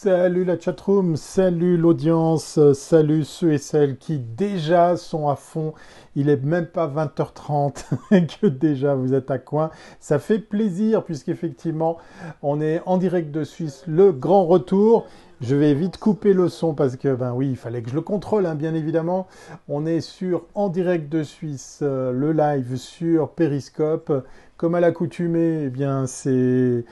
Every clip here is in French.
Salut la chatroom, salut l'audience, salut ceux et celles qui déjà sont à fond. Il est même pas 20h30 que déjà vous êtes à coin. Ça fait plaisir puisqu'effectivement on est en direct de Suisse, le grand retour. Je vais vite couper le son parce que, ben oui, il fallait que je le contrôle, hein, bien évidemment. On est sur En direct de Suisse, euh, le live sur Periscope. Comme à l'accoutumée, eh bien, c'est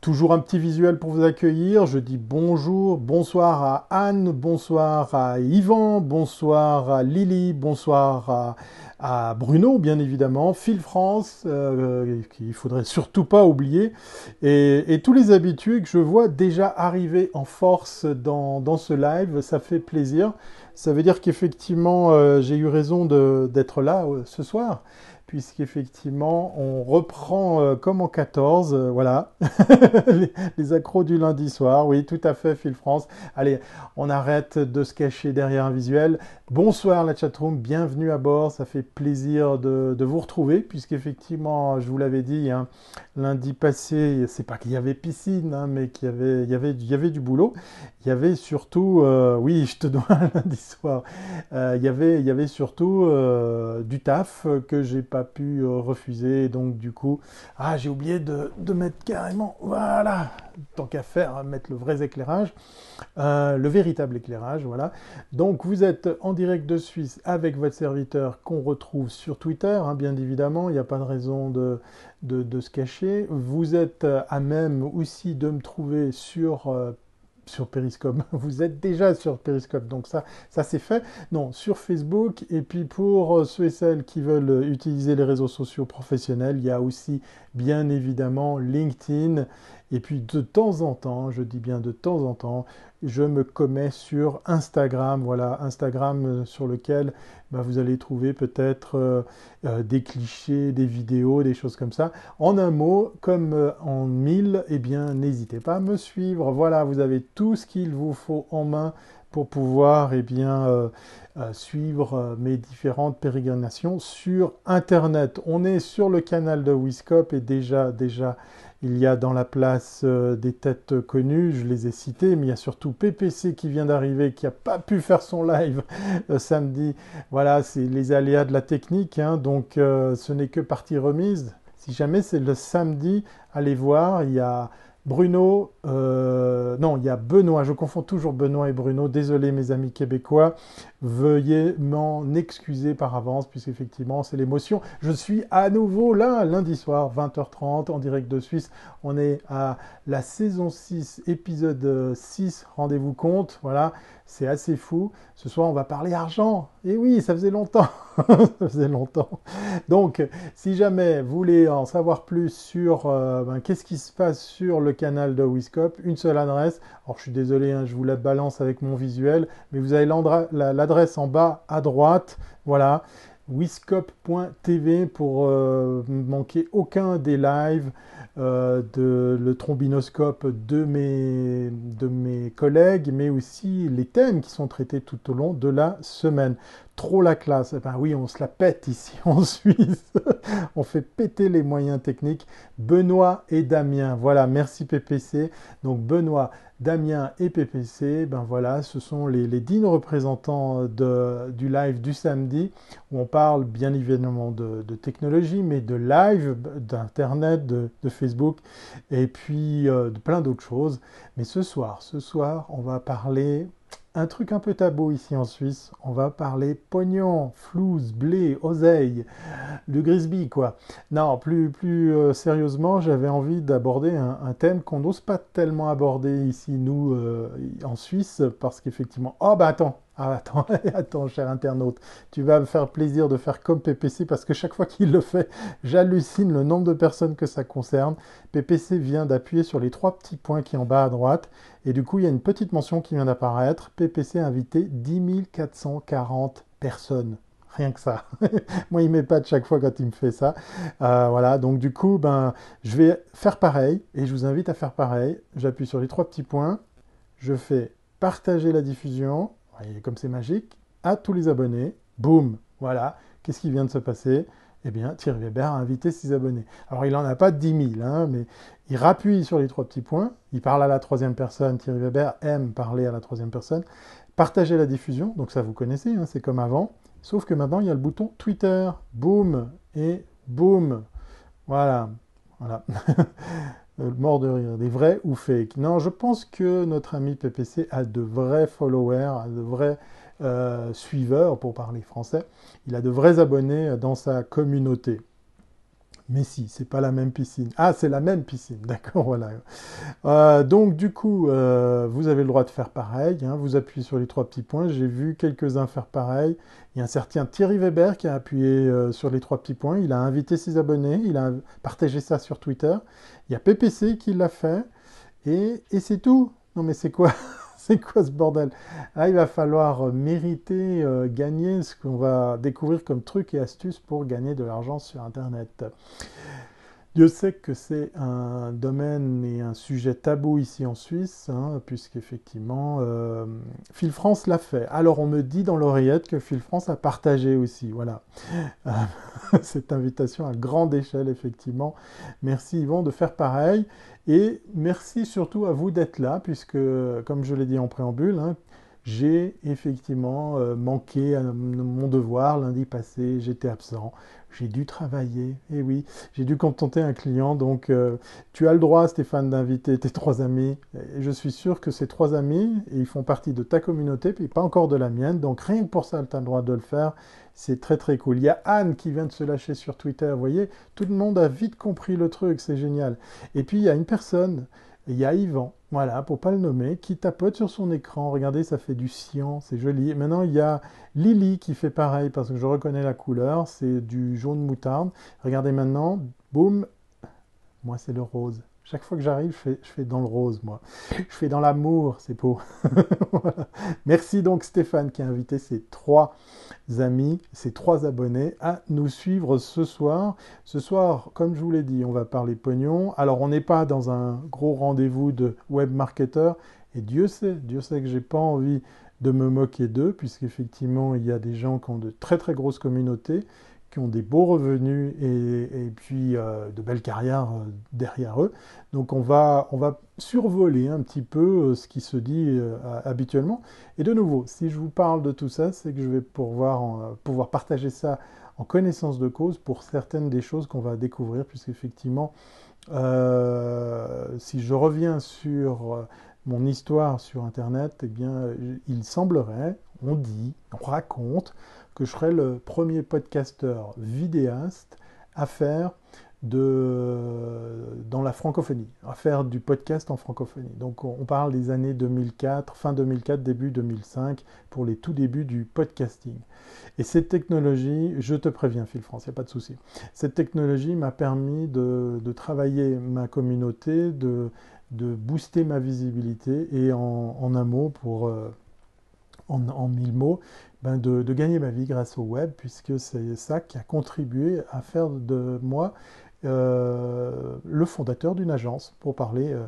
Toujours un petit visuel pour vous accueillir. Je dis bonjour, bonsoir à Anne, bonsoir à Yvan, bonsoir à Lily, bonsoir à, Bruno, bien évidemment, Phil France, euh, qu'il faudrait surtout pas oublier, et, tous les habitués que je vois déjà arriver en force dans, ce live. Ça fait plaisir. Ça veut dire qu'effectivement, euh, j'ai eu raison d'être là euh, ce soir puisqu'effectivement, on reprend euh, comme en 14, euh, voilà, les, accros du lundi soir, oui, tout à fait, Phil France. Allez, on arrête de se cacher derrière un visuel. Bonsoir la chatroom, bienvenue à bord, ça fait plaisir de, vous retrouver, puisqu'effectivement, je vous l'avais dit, hein, lundi passé, c'est pas qu'il y avait piscine, hein, mais qu'il y avait, y, avait, du boulot. Il y avait surtout, euh, oui, je te dois lundi soir, y avait, il y avait surtout du taf que j'ai pas pu euh, refuser. Donc du coup, ah, j'ai oublié de, mettre carrément, voilà, tant qu'à faire, mettre le vrai éclairage, euh, le véritable éclairage, voilà. Donc vous êtes en direct de Suisse avec votre serviteur qu'on retrouve sur Twitter, hein, bien évidemment, il n'y a pas de raison de, de, se cacher. Vous êtes à même aussi de me trouver sur euh, sur Periscope. Vous êtes déjà sur Periscope, donc ça, ça c'est fait. Non, sur Facebook. Et puis pour euh, ceux et celles qui veulent utiliser les réseaux sociaux professionnels, il y a aussi bien évidemment LinkedIn. Et puis de temps en temps, je dis bien de temps en temps, je me commets sur Instagram. Voilà, Instagram euh, sur lequel bah, vous allez trouver peut-être euh, euh, des clichés, des vidéos, des choses comme ça. En un mot, comme en mille, eh bien, n'hésitez pas à me suivre. Voilà, vous avez tout ce qu'il vous faut en main pour pouvoir eh bien, suivre mes différentes pérégrinations sur Internet. On est sur le canal de Wiscop et déjà, déjà, il y a dans la place euh, des têtes connues, je les ai citées, mais il y a surtout PPC qui vient d'arriver, qui n'a pas pu faire son live euh, samedi. Voilà, c'est les aléas de la technique, hein, donc euh, ce n'est que partie remise. Si jamais c'est le samedi, allez voir, il y a Bruno, euh, non, il y a Benoît, je confonds toujours Benoît et Bruno, désolé mes amis québécois, veuillez m'en excuser par avance, puisqu'effectivement c'est l'émotion. Je suis à nouveau là, lundi soir, 20h30, en direct de Suisse. On est à la saison 6, épisode 6, rendez-vous compte, voilà, c'est assez fou. Ce soir, on va parler argent. Et oui, ça faisait longtemps. ça faisait longtemps. Donc, si jamais vous voulez en savoir plus sur euh, ben, qu'est-ce qui se passe sur le canal de Une seule adresse. Alors, je suis désolé, hein, je vous la balance avec mon visuel, mais vous avez l'adresse en bas à droite. Voilà. Wiscop.tv pour euh, manquer aucun des lives. Euh, de le trombinoscope de mes, de mes collègues, mais aussi les thèmes qui sont traités tout au long de la semaine. Trop la classe. Eh ben oui, on se la pète ici en Suisse. on fait péter les moyens techniques. Benoît et Damien. Voilà, merci PPC. Donc Benoît, Damien et PPC, ben voilà, ce sont les, dignes représentants du live du samedi, où on parle bien évidemment de, technologie, mais de live, d'Internet, de, Facebook, et puis euh, de plein d'autres choses. Mais ce soir, ce soir, on va parler un truc un peu tabou ici en Suisse, on va parler pognon, flouze, blé, oseille, le grisby quoi. Non, plus, plus euh, sérieusement, j'avais envie d'aborder un, thème qu'on n'ose pas tellement aborder ici, nous, euh, en Suisse, parce qu'effectivement... Oh bah attends, ah, attends, attends, cher internaute, tu vas me faire plaisir de faire comme PPC parce que chaque fois qu'il le fait, j'hallucine le nombre de personnes que ça concerne. PPC vient d'appuyer sur les trois petits points qui en bas à droite et du coup, il y a une petite mention qui vient d'apparaître. PPC a invité 10 440 personnes. Rien que ça. Moi, il m'épate chaque fois quand il me fait ça. Euh, voilà, donc du coup, ben, je vais faire pareil et je vous invite à faire pareil. J'appuie sur les trois petits points. Je fais partager la diffusion voyez comme c'est magique, à tous les abonnés. Boum, voilà. Qu'est-ce qui vient de se passer? Eh bien, Thierry Weber a invité ses abonnés. Alors, il n'en a pas 10 000, hein, mais il rappuie sur les trois petits points. Il parle à la troisième personne. Thierry Weber aime parler à la troisième personne. Partager la diffusion, donc ça vous connaissez, hein, c'est comme avant. Sauf que maintenant, il y a le bouton Twitter. Boum et boum. Voilà. Voilà. mort de rire. Des vrais ou fake Non, je pense que notre ami PPC a de vrais followers, de vrais euh, suiveurs, pour parler français. Il a de vrais abonnés dans sa communauté. Mais si, c'est pas la même piscine. Ah, c'est la même piscine, d'accord, voilà. Euh, donc du coup, euh, vous avez le droit de faire pareil. Hein. vous appuyez sur les trois petits points. J'ai vu quelques-uns faire pareil. Il y a un certain Thierry Weber qui a appuyé euh, sur les trois petits points. Il a invité ses abonnés. Il a partagé ça sur Twitter. Il y a PPC qui l'a fait. Et, et c'est tout. Non mais c'est quoi? c'est quoi ce bordel? Là, il va falloir mériter, euh, gagner ce qu'on va découvrir comme trucs et astuces pour gagner de l'argent sur Internet. Dieu sait que c'est un domaine et un sujet tabou ici en Suisse, hein, puisqu'effectivement, euh, Phil France l'a fait. Alors on me dit dans l'oreillette que Phil France a partagé aussi, voilà. Cette invitation à grande échelle, effectivement. Merci Yvon de faire pareil. Et merci surtout à vous d'être là, puisque, comme je l'ai dit en préambule, hein, j'ai effectivement euh, manqué à mon devoir. Lundi passé, j'étais absent, j'ai dû travailler, et oui, j'ai dû contenter un client, donc euh, tu as le droit Stéphane d'inviter tes trois amis, et je suis sûr que ces trois amis, ils font partie de ta communauté, puis pas encore de la mienne, donc rien que pour ça, tu as le droit de le faire, c'est très très cool. Il y a Anne qui vient de se lâcher sur Twitter, vous voyez, tout le monde a vite compris le truc, c'est génial. Et puis il y a une personne, il y a Yvan, voilà, pour pas le nommer, qui tapote sur son écran. Regardez, ça fait du cyan, c'est joli. maintenant, il y a Lily qui fait pareil parce que je reconnais la couleur, c'est du jaune moutarde. Regardez maintenant, boum, moi c'est le rose. Chaque fois que j'arrive, je fais, dans le rose, moi. Je fais dans l'amour, c'est beau. Merci donc Stéphane qui a invité ses trois amis, ses trois abonnés à nous suivre ce soir. Ce soir, comme je vous l'ai dit, on va parler pognon. Alors on n'est pas dans un gros rendez-vous de web marketeur. Et Dieu sait, Dieu sait que j'ai pas envie de me moquer d'eux, puisqu'effectivement, il y a des gens qui ont de très très grosses communautés qui ont des beaux revenus et, puis euh, de belles carrières euh, derrière eux. Donc on va, on va survoler un petit peu euh, ce qui se dit habituellement. Et de nouveau, si je vous parle de tout ça, c'est que je vais pouvoir, pouvoir partager ça en connaissance de cause pour certaines des choses qu'on va découvrir, puisqu'effectivement, si je reviens sur mon histoire sur Internet, eh bien, il semblerait, on dit, on raconte, que je serai le premier podcasteur vidéaste à faire de, dans la francophonie, à faire du podcast en francophonie. Donc on parle des années 2004, fin 2004, début 2005, pour les tout débuts du podcasting. Et cette technologie, je te préviens Phil France, il n'y a pas de souci, cette technologie m'a permis de, travailler ma communauté, de, de, booster ma visibilité et en, un mot, pour, euh, en mille mots, ben, de, gagner ma vie grâce au web, puisque c'est ça qui a contribué à faire de moi euh, le fondateur d'une agence, pour parler euh,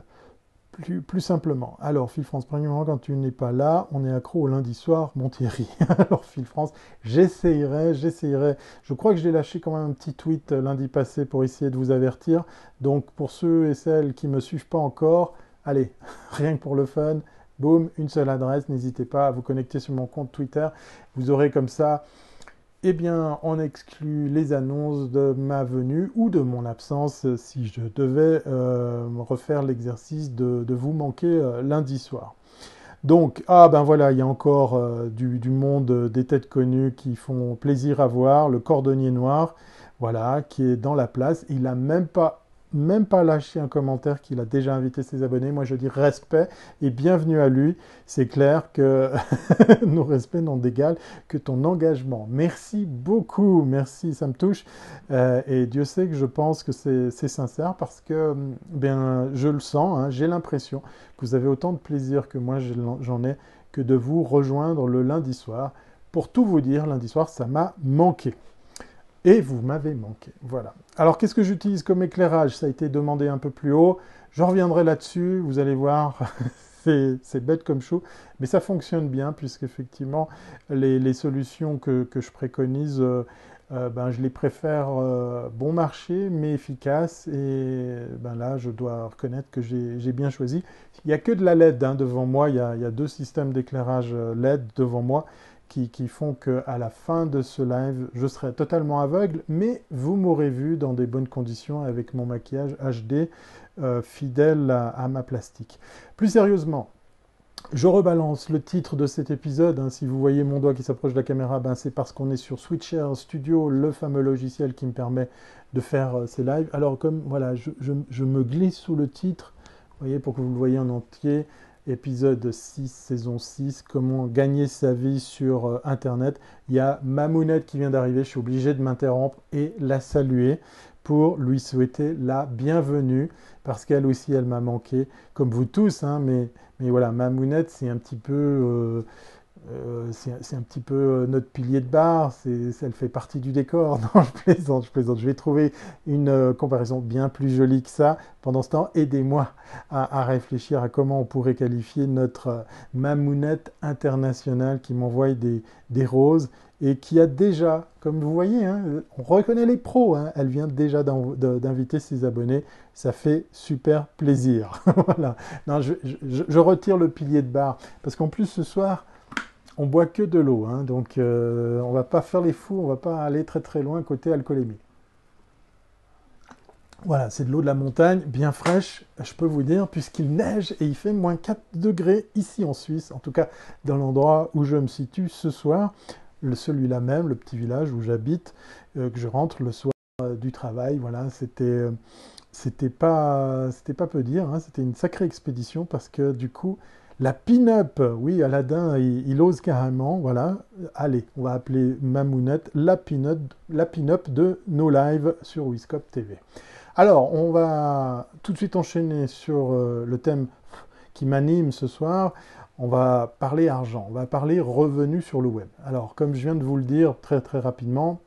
plus, plus, simplement. Alors, Phil France, premièrement, quand tu n'es pas là, on est accro au lundi soir, mon. Alors, Phil France, j'essayerai, j'essayerai. Je crois que j'ai lâché quand même un petit tweet euh, lundi passé pour essayer de vous avertir. Donc, pour ceux et celles qui ne me suivent pas encore, allez, rien que pour le fun, Boum, une seule adresse, n'hésitez pas à vous connecter sur mon compte Twitter. Vous aurez comme ça, eh bien, on exclut les annonces de ma venue ou de mon absence si je devais euh, refaire l'exercice de, vous manquer euh, lundi soir. Donc, ah ben voilà, il y a encore euh, du, du, monde des têtes connues qui font plaisir à voir. Le cordonnier noir, voilà, qui est dans la place. Il n'a même pas même pas lâché un commentaire qu'il a déjà invité ses abonnés. Moi, je dis respect et bienvenue à lui. C'est clair que nos respects n'ont d'égal que ton engagement. Merci beaucoup, merci, ça me touche. Euh, et Dieu sait que je pense que c'est sincère parce que, bien, je le sens, hein, j'ai l'impression que vous avez autant de plaisir que moi j'en ai que de vous rejoindre le lundi soir. Pour tout vous dire, lundi soir, ça m'a manqué. Et vous m'avez manqué. Voilà. Alors, qu'est-ce que j'utilise comme éclairage? Ça a été demandé un peu plus haut. Je reviendrai là-dessus. Vous allez voir, c'est bête comme chou. Mais ça fonctionne bien, puisqu'effectivement, les, les solutions que, je préconise euh, ben, je les préfère bon marché mais efficaces et ben là je dois reconnaître que j'ai bien choisi. Il n'y a que de la LED hein, devant moi, il y, a, deux systèmes d'éclairage LED devant moi qui, font qu'à la fin de ce live je serai totalement aveugle mais vous m'aurez vu dans des bonnes conditions avec mon maquillage HD fidèle à ma plastique. Plus sérieusement, je rebalance le titre de cet épisode. Hein. Si vous voyez mon doigt qui s'approche de la caméra, ben c'est parce qu'on est sur Switcher Studio, le fameux logiciel qui me permet de faire euh, ces lives. Alors comme voilà, je, me glisse sous le titre, voyez, pour que vous le voyez en entier, épisode 6, saison 6, comment gagner sa vie sur euh, Internet. Il y a Mamounette qui vient d'arriver, je suis obligé de m'interrompre et la saluer pour lui souhaiter la bienvenue, parce qu'elle aussi, elle m'a manqué, comme vous tous, hein, mais mais voilà, Mamounette, c'est un petit peu, euh, euh, c'est un petit peu euh, notre pilier de barre. Elle fait partie du décor. Je plaisante, je plaisante. Je vais trouver une comparaison bien plus jolie que ça. Pendant ce temps, aidez-moi à, réfléchir à comment on pourrait qualifier notre Mamounette internationale qui m'envoie des, roses et qui a déjà, comme vous voyez, hein, on reconnaît les pros, hein, elle vient déjà d'inviter ses abonnés, ça fait super plaisir. voilà. Non, je, retire le pilier de barre, parce qu'en plus ce soir, on boit que de l'eau, hein, donc euh, on va pas faire les fous, on va pas aller très très loin côté alcoolémie. Voilà, c'est de l'eau de la montagne, bien fraîche, je peux vous dire, puisqu'il neige et il fait moins 4 degrés ici en Suisse, en tout cas dans l'endroit où je me situe ce soir celui-là même, le petit village où j'habite, euh, que je rentre le soir euh, du travail. Voilà, c'était euh, c'était pas c'était pas peu dire, hein. c'était une sacrée expédition parce que du coup la pin-up, oui, Aladdin, il, ose carrément, voilà. Allez, on va appeler Mamounette la pin-up de nos lives sur Wiscop TV. Alors, on va tout de suite enchaîner sur le thème qui m'anime ce soir on va parler argent, on va parler revenus sur le web. Alors, comme je viens de vous le dire très très rapidement,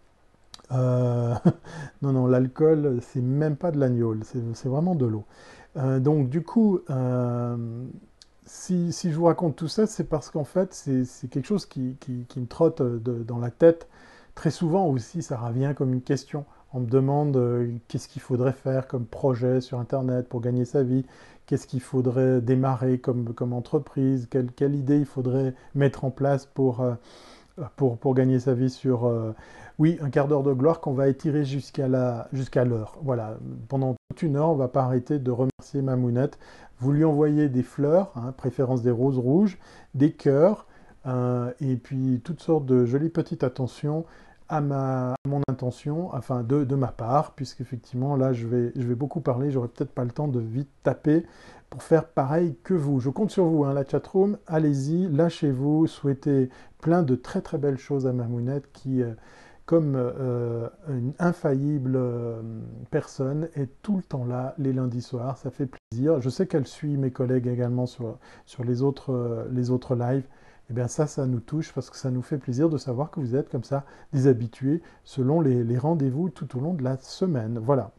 euh, non, non, l'alcool, c'est même pas de l'agneau, c'est vraiment de l'eau. Euh, donc, du coup, euh, si, je vous raconte tout ça, c'est parce qu'en fait, c'est quelque chose qui, me trotte dans la tête. Très souvent aussi, ça revient comme une question. On me demande qu'est-ce qu'il faudrait faire comme projet sur Internet pour gagner sa vie, qu'est-ce qu'il faudrait démarrer comme, entreprise, quelle, idée il faudrait mettre en place pour, euh, gagner sa vie sur, euh, oui, un quart d'heure de gloire qu'on va étirer jusqu'à l'heure. Voilà, pendant toute une heure, on ne va pas arrêter de remercier Mamounette. Vous lui envoyez des fleurs, hein, préférence des roses rouges, des cœurs, euh, et puis toutes sortes de jolies petites attentions à, ma, mon intention, enfin de, ma part, puisqu'effectivement là je vais, je vais beaucoup parler, j'aurai peut-être pas le temps de vite taper pour faire pareil que vous. Je compte sur vous, hein, la chatroom, allez-y, lâchez-vous, souhaitez plein de très très belles choses à Mamounette qui, euh, comme euh, une infaillible euh, personne, est tout le temps là les lundis soirs, ça fait plaisir. Je sais qu'elle suit mes collègues également sur, sur les, autres, les autres lives eh bien ça, ça nous touche parce que ça nous fait plaisir de savoir que vous êtes comme ça des habitués selon les, rendez-vous tout au long de la semaine. Voilà.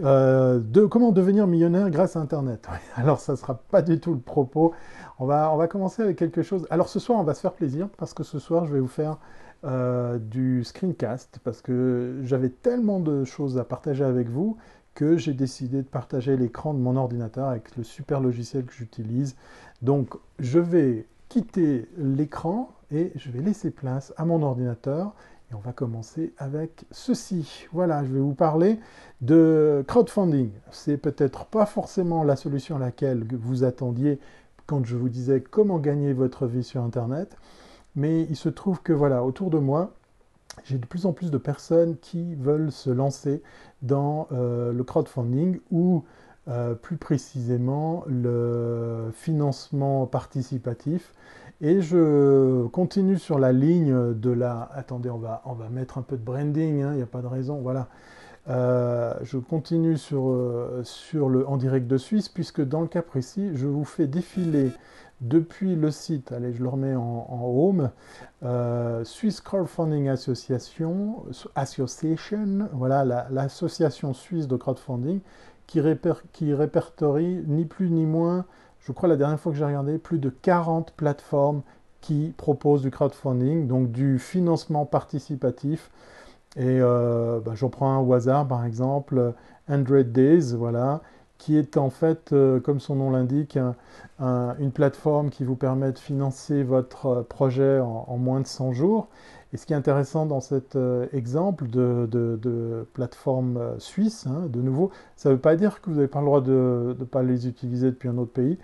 Euh, de, comment devenir millionnaire grâce à Internet? Alors ça ne sera pas du tout le propos. On va, on va commencer avec quelque chose. Alors ce soir, on va se faire plaisir parce que ce soir, je vais vous faire euh, du screencast parce que j'avais tellement de choses à partager avec vous que j'ai décidé de partager l'écran de mon ordinateur avec le super logiciel que j'utilise. Donc je vais quitter l'écran et je vais laisser place à mon ordinateur et on va commencer avec ceci. Voilà, je vais vous parler de crowdfunding. C'est peut-être pas forcément la solution à laquelle vous attendiez quand je vous disais comment gagner votre vie sur Internet, mais il se trouve que voilà, autour de moi, j'ai de plus en plus de personnes qui veulent se lancer dans euh, le crowdfunding ou euh, plus précisément le financement participatif. Et je continue sur la ligne de la... Attendez, on va, on va mettre un peu de branding, hein, il n'y a pas de raison, voilà. Euh, je continue sur, sur le en direct de Suisse, puisque dans le cas précis, je vous fais défiler depuis le site, allez, je le remets en, home, Swiss Crowdfunding Association, Association, voilà, l'association suisse de crowdfunding, qui, répertorie ni plus ni moins, je crois la dernière fois que j'ai regardé, plus de 40 plateformes qui proposent du crowdfunding, donc du financement participatif. Et euh, bah, j'en prends un au hasard, par exemple, 100 Days, voilà, qui est en fait, euh, comme son nom l'indique, une plateforme qui vous permet de financer votre projet en, moins de 100 jours. Et ce qui est intéressant dans cet exemple de, plateforme suisse, hein, de nouveau, ça ne veut pas dire que vous n'avez pas le droit de ne pas les utiliser depuis un autre pays.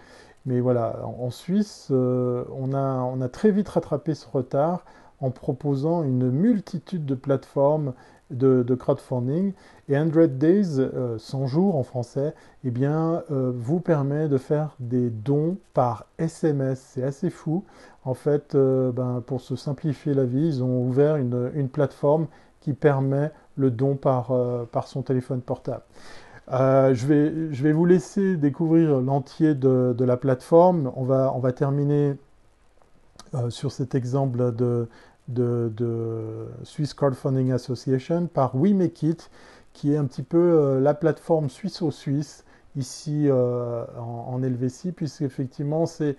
Mais voilà, en, Suisse, on a très vite rattrapé ce retard en proposant une multitude de plateformes de, crowdfunding. Et 100 Days, 100 euh, jours en français, eh bien, euh, vous permet de faire des dons par SMS. C'est assez fou. En fait, euh, ben, pour se simplifier la vie, ils ont ouvert une, plateforme qui permet le don par, par son téléphone portable. je, vais, je, vais, vous laisser découvrir l'entier de, de, la plateforme. On va, on va terminer sur cet exemple de, de, Swiss Crowdfunding Association par We qui est un petit peu euh, la plateforme suisse-au-suisse ici euh, en, Helvétie, puisqu'effectivement c'est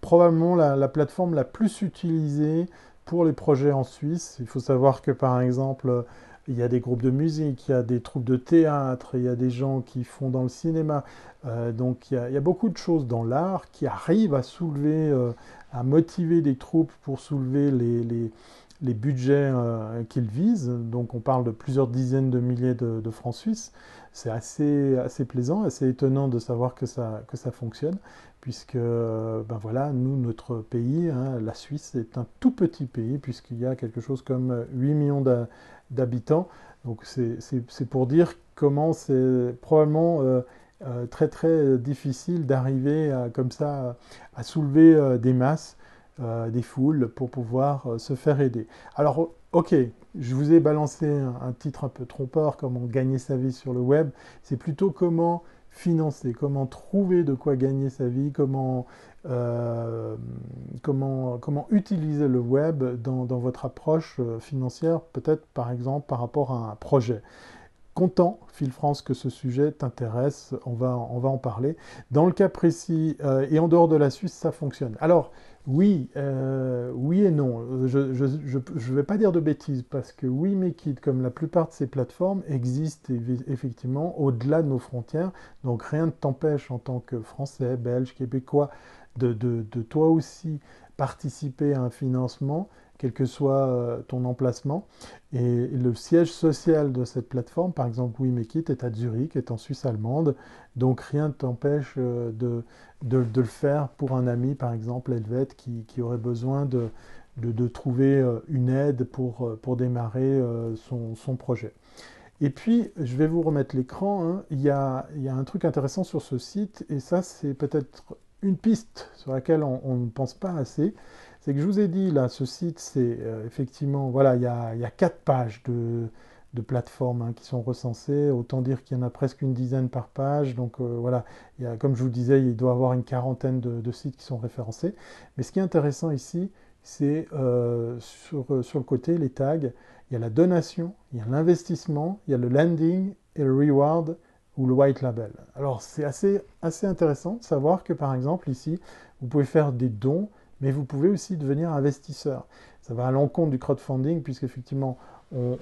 probablement la, plateforme la plus utilisée pour les projets en Suisse. Il faut savoir que par exemple, il y a des groupes de musique, il y a des troupes de théâtre, il y a des gens qui font dans le cinéma. Euh, donc il y, a, beaucoup de choses dans l'art qui arrivent à soulever à motiver des troupes pour soulever les, les, budgets euh, qu'ils visent. Donc on parle de plusieurs dizaines de milliers de, francs suisses. C'est assez, assez plaisant, assez étonnant de savoir que ça, que ça fonctionne, puisque ben voilà, nous, notre pays, hein, la Suisse, est un tout petit pays, puisqu'il y a quelque chose comme 8 millions d'habitants. Donc c'est pour dire comment c'est probablement... Euh, euh, très très difficile d'arriver comme ça à soulever euh, des masses, euh, des foules pour pouvoir se faire aider. Alors ok, je vous ai balancé un, titre un peu trompeur, comment gagner sa vie sur le web. C'est plutôt comment financer, comment trouver de quoi gagner sa vie, comment, utiliser le web dans votre approche financière, peut-être par exemple par rapport à un projet content, Phil France, que ce sujet t'intéresse. On va, on va en parler. Dans le cas précis euh, et en dehors de la Suisse, ça fonctionne. Alors, oui, euh, oui et non. Je ne vais pas dire de bêtises parce que oui, Mekit, comme la plupart de ces plateformes, existent effectivement au-delà de nos frontières. Donc rien ne t'empêche en tant que Français, Belge, Québécois de, de, de toi aussi participer à un financement quel que soit euh, ton emplacement. Et le siège social de cette plateforme, par exemple WeMakeIt, est à Zurich, est en Suisse allemande. Donc rien ne t'empêche euh, de, de, le faire pour un ami, par exemple, helvète, qui, qui aurait besoin de, de, trouver euh, une aide pour, pour démarrer son, son, projet. Et puis, je vais vous remettre l'écran. Hein. Il, il, y a, un truc intéressant sur ce site, et ça, c'est peut-être une piste sur laquelle on ne pense pas assez c'est que je vous ai dit, là, ce site, c'est euh, effectivement, voilà, il y a, quatre pages de, plateformes hein, qui sont recensées. Autant dire qu'il y en a presque une dizaine par page. Donc euh, voilà, il y a, comme je vous disais, il doit y avoir une quarantaine de, sites qui sont référencés. Mais ce qui est intéressant ici, c'est euh, sur, sur le côté, les tags, il y a la donation, il y a l'investissement, il y a le landing et le reward ou le white label. Alors c'est assez, assez intéressant de savoir que par exemple ici, vous pouvez faire des dons mais vous pouvez aussi devenir investisseur. Ça va à l'encontre du crowdfunding, puisqu'effectivement, on,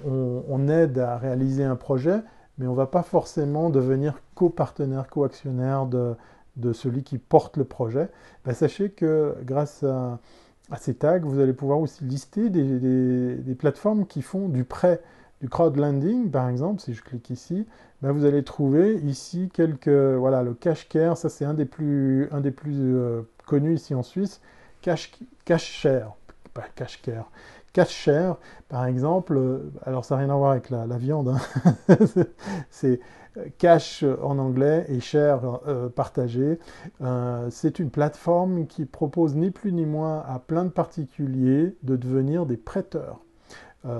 on, aide à réaliser un projet, mais on ne va pas forcément devenir copartenaire, coactionnaire de, de celui qui porte le projet. Ben, sachez que grâce à, ces tags, vous allez pouvoir aussi lister des, plateformes qui font du prêt, du crowdlending, par exemple. Si je clique ici, ben, vous allez trouver ici quelques... Voilà, le cash care, ça c'est un des plus, un des plus euh, connus ici en Suisse cache, cache pas cache cache cher, par exemple, euh, alors ça n'a rien à voir avec la, viande, hein. c'est euh, cash en anglais et cher euh, partagé. c'est une plateforme qui propose ni plus ni moins à plein de particuliers de devenir des prêteurs,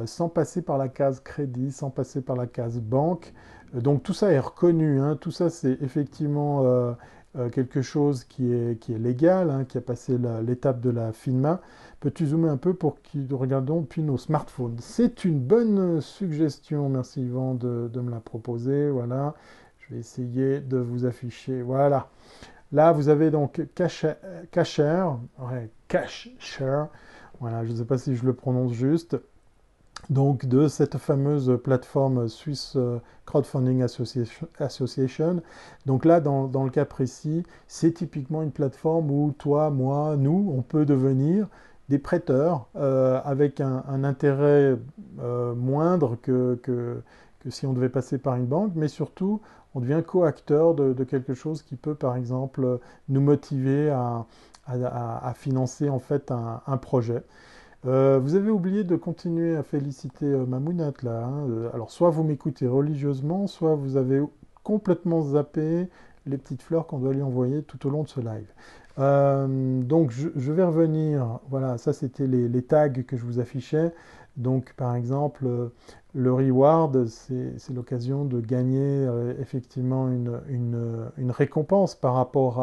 sans passer par la case crédit, sans passer par la case banque. donc tout ça est reconnu, hein. tout ça c'est effectivement euh, quelque chose qui est, qui est légal, hein, qui a passé l'étape de la FINMA. Peux-tu zoomer un peu pour que regardons puis nos smartphones? C'est une bonne suggestion, merci Yvan de, me la proposer. Voilà, je vais essayer de vous afficher. Voilà. Là, vous avez donc Cacher, ouais, Cacher. Voilà, je ne sais pas si je le prononce juste. Donc de cette fameuse plateforme Swiss Crowdfunding Association. Donc là, dans, le cas précis, c'est typiquement une plateforme où toi, moi, nous, on peut devenir des prêteurs avec un, intérêt moindre que, que, si on devait passer par une banque, mais surtout, on devient co-acteur de, quelque chose qui peut, par exemple, nous motiver à, financer en fait un, projet. Euh, vous avez oublié de continuer à féliciter euh, Mamounette là. Hein. Euh, alors soit vous m'écoutez religieusement, soit vous avez complètement zappé les petites fleurs qu'on doit lui envoyer tout au long de ce live. donc je, vais revenir, voilà, ça c'était les, tags que je vous affichais. Donc par exemple, le reward, c'est l'occasion de gagner effectivement une, récompense par rapport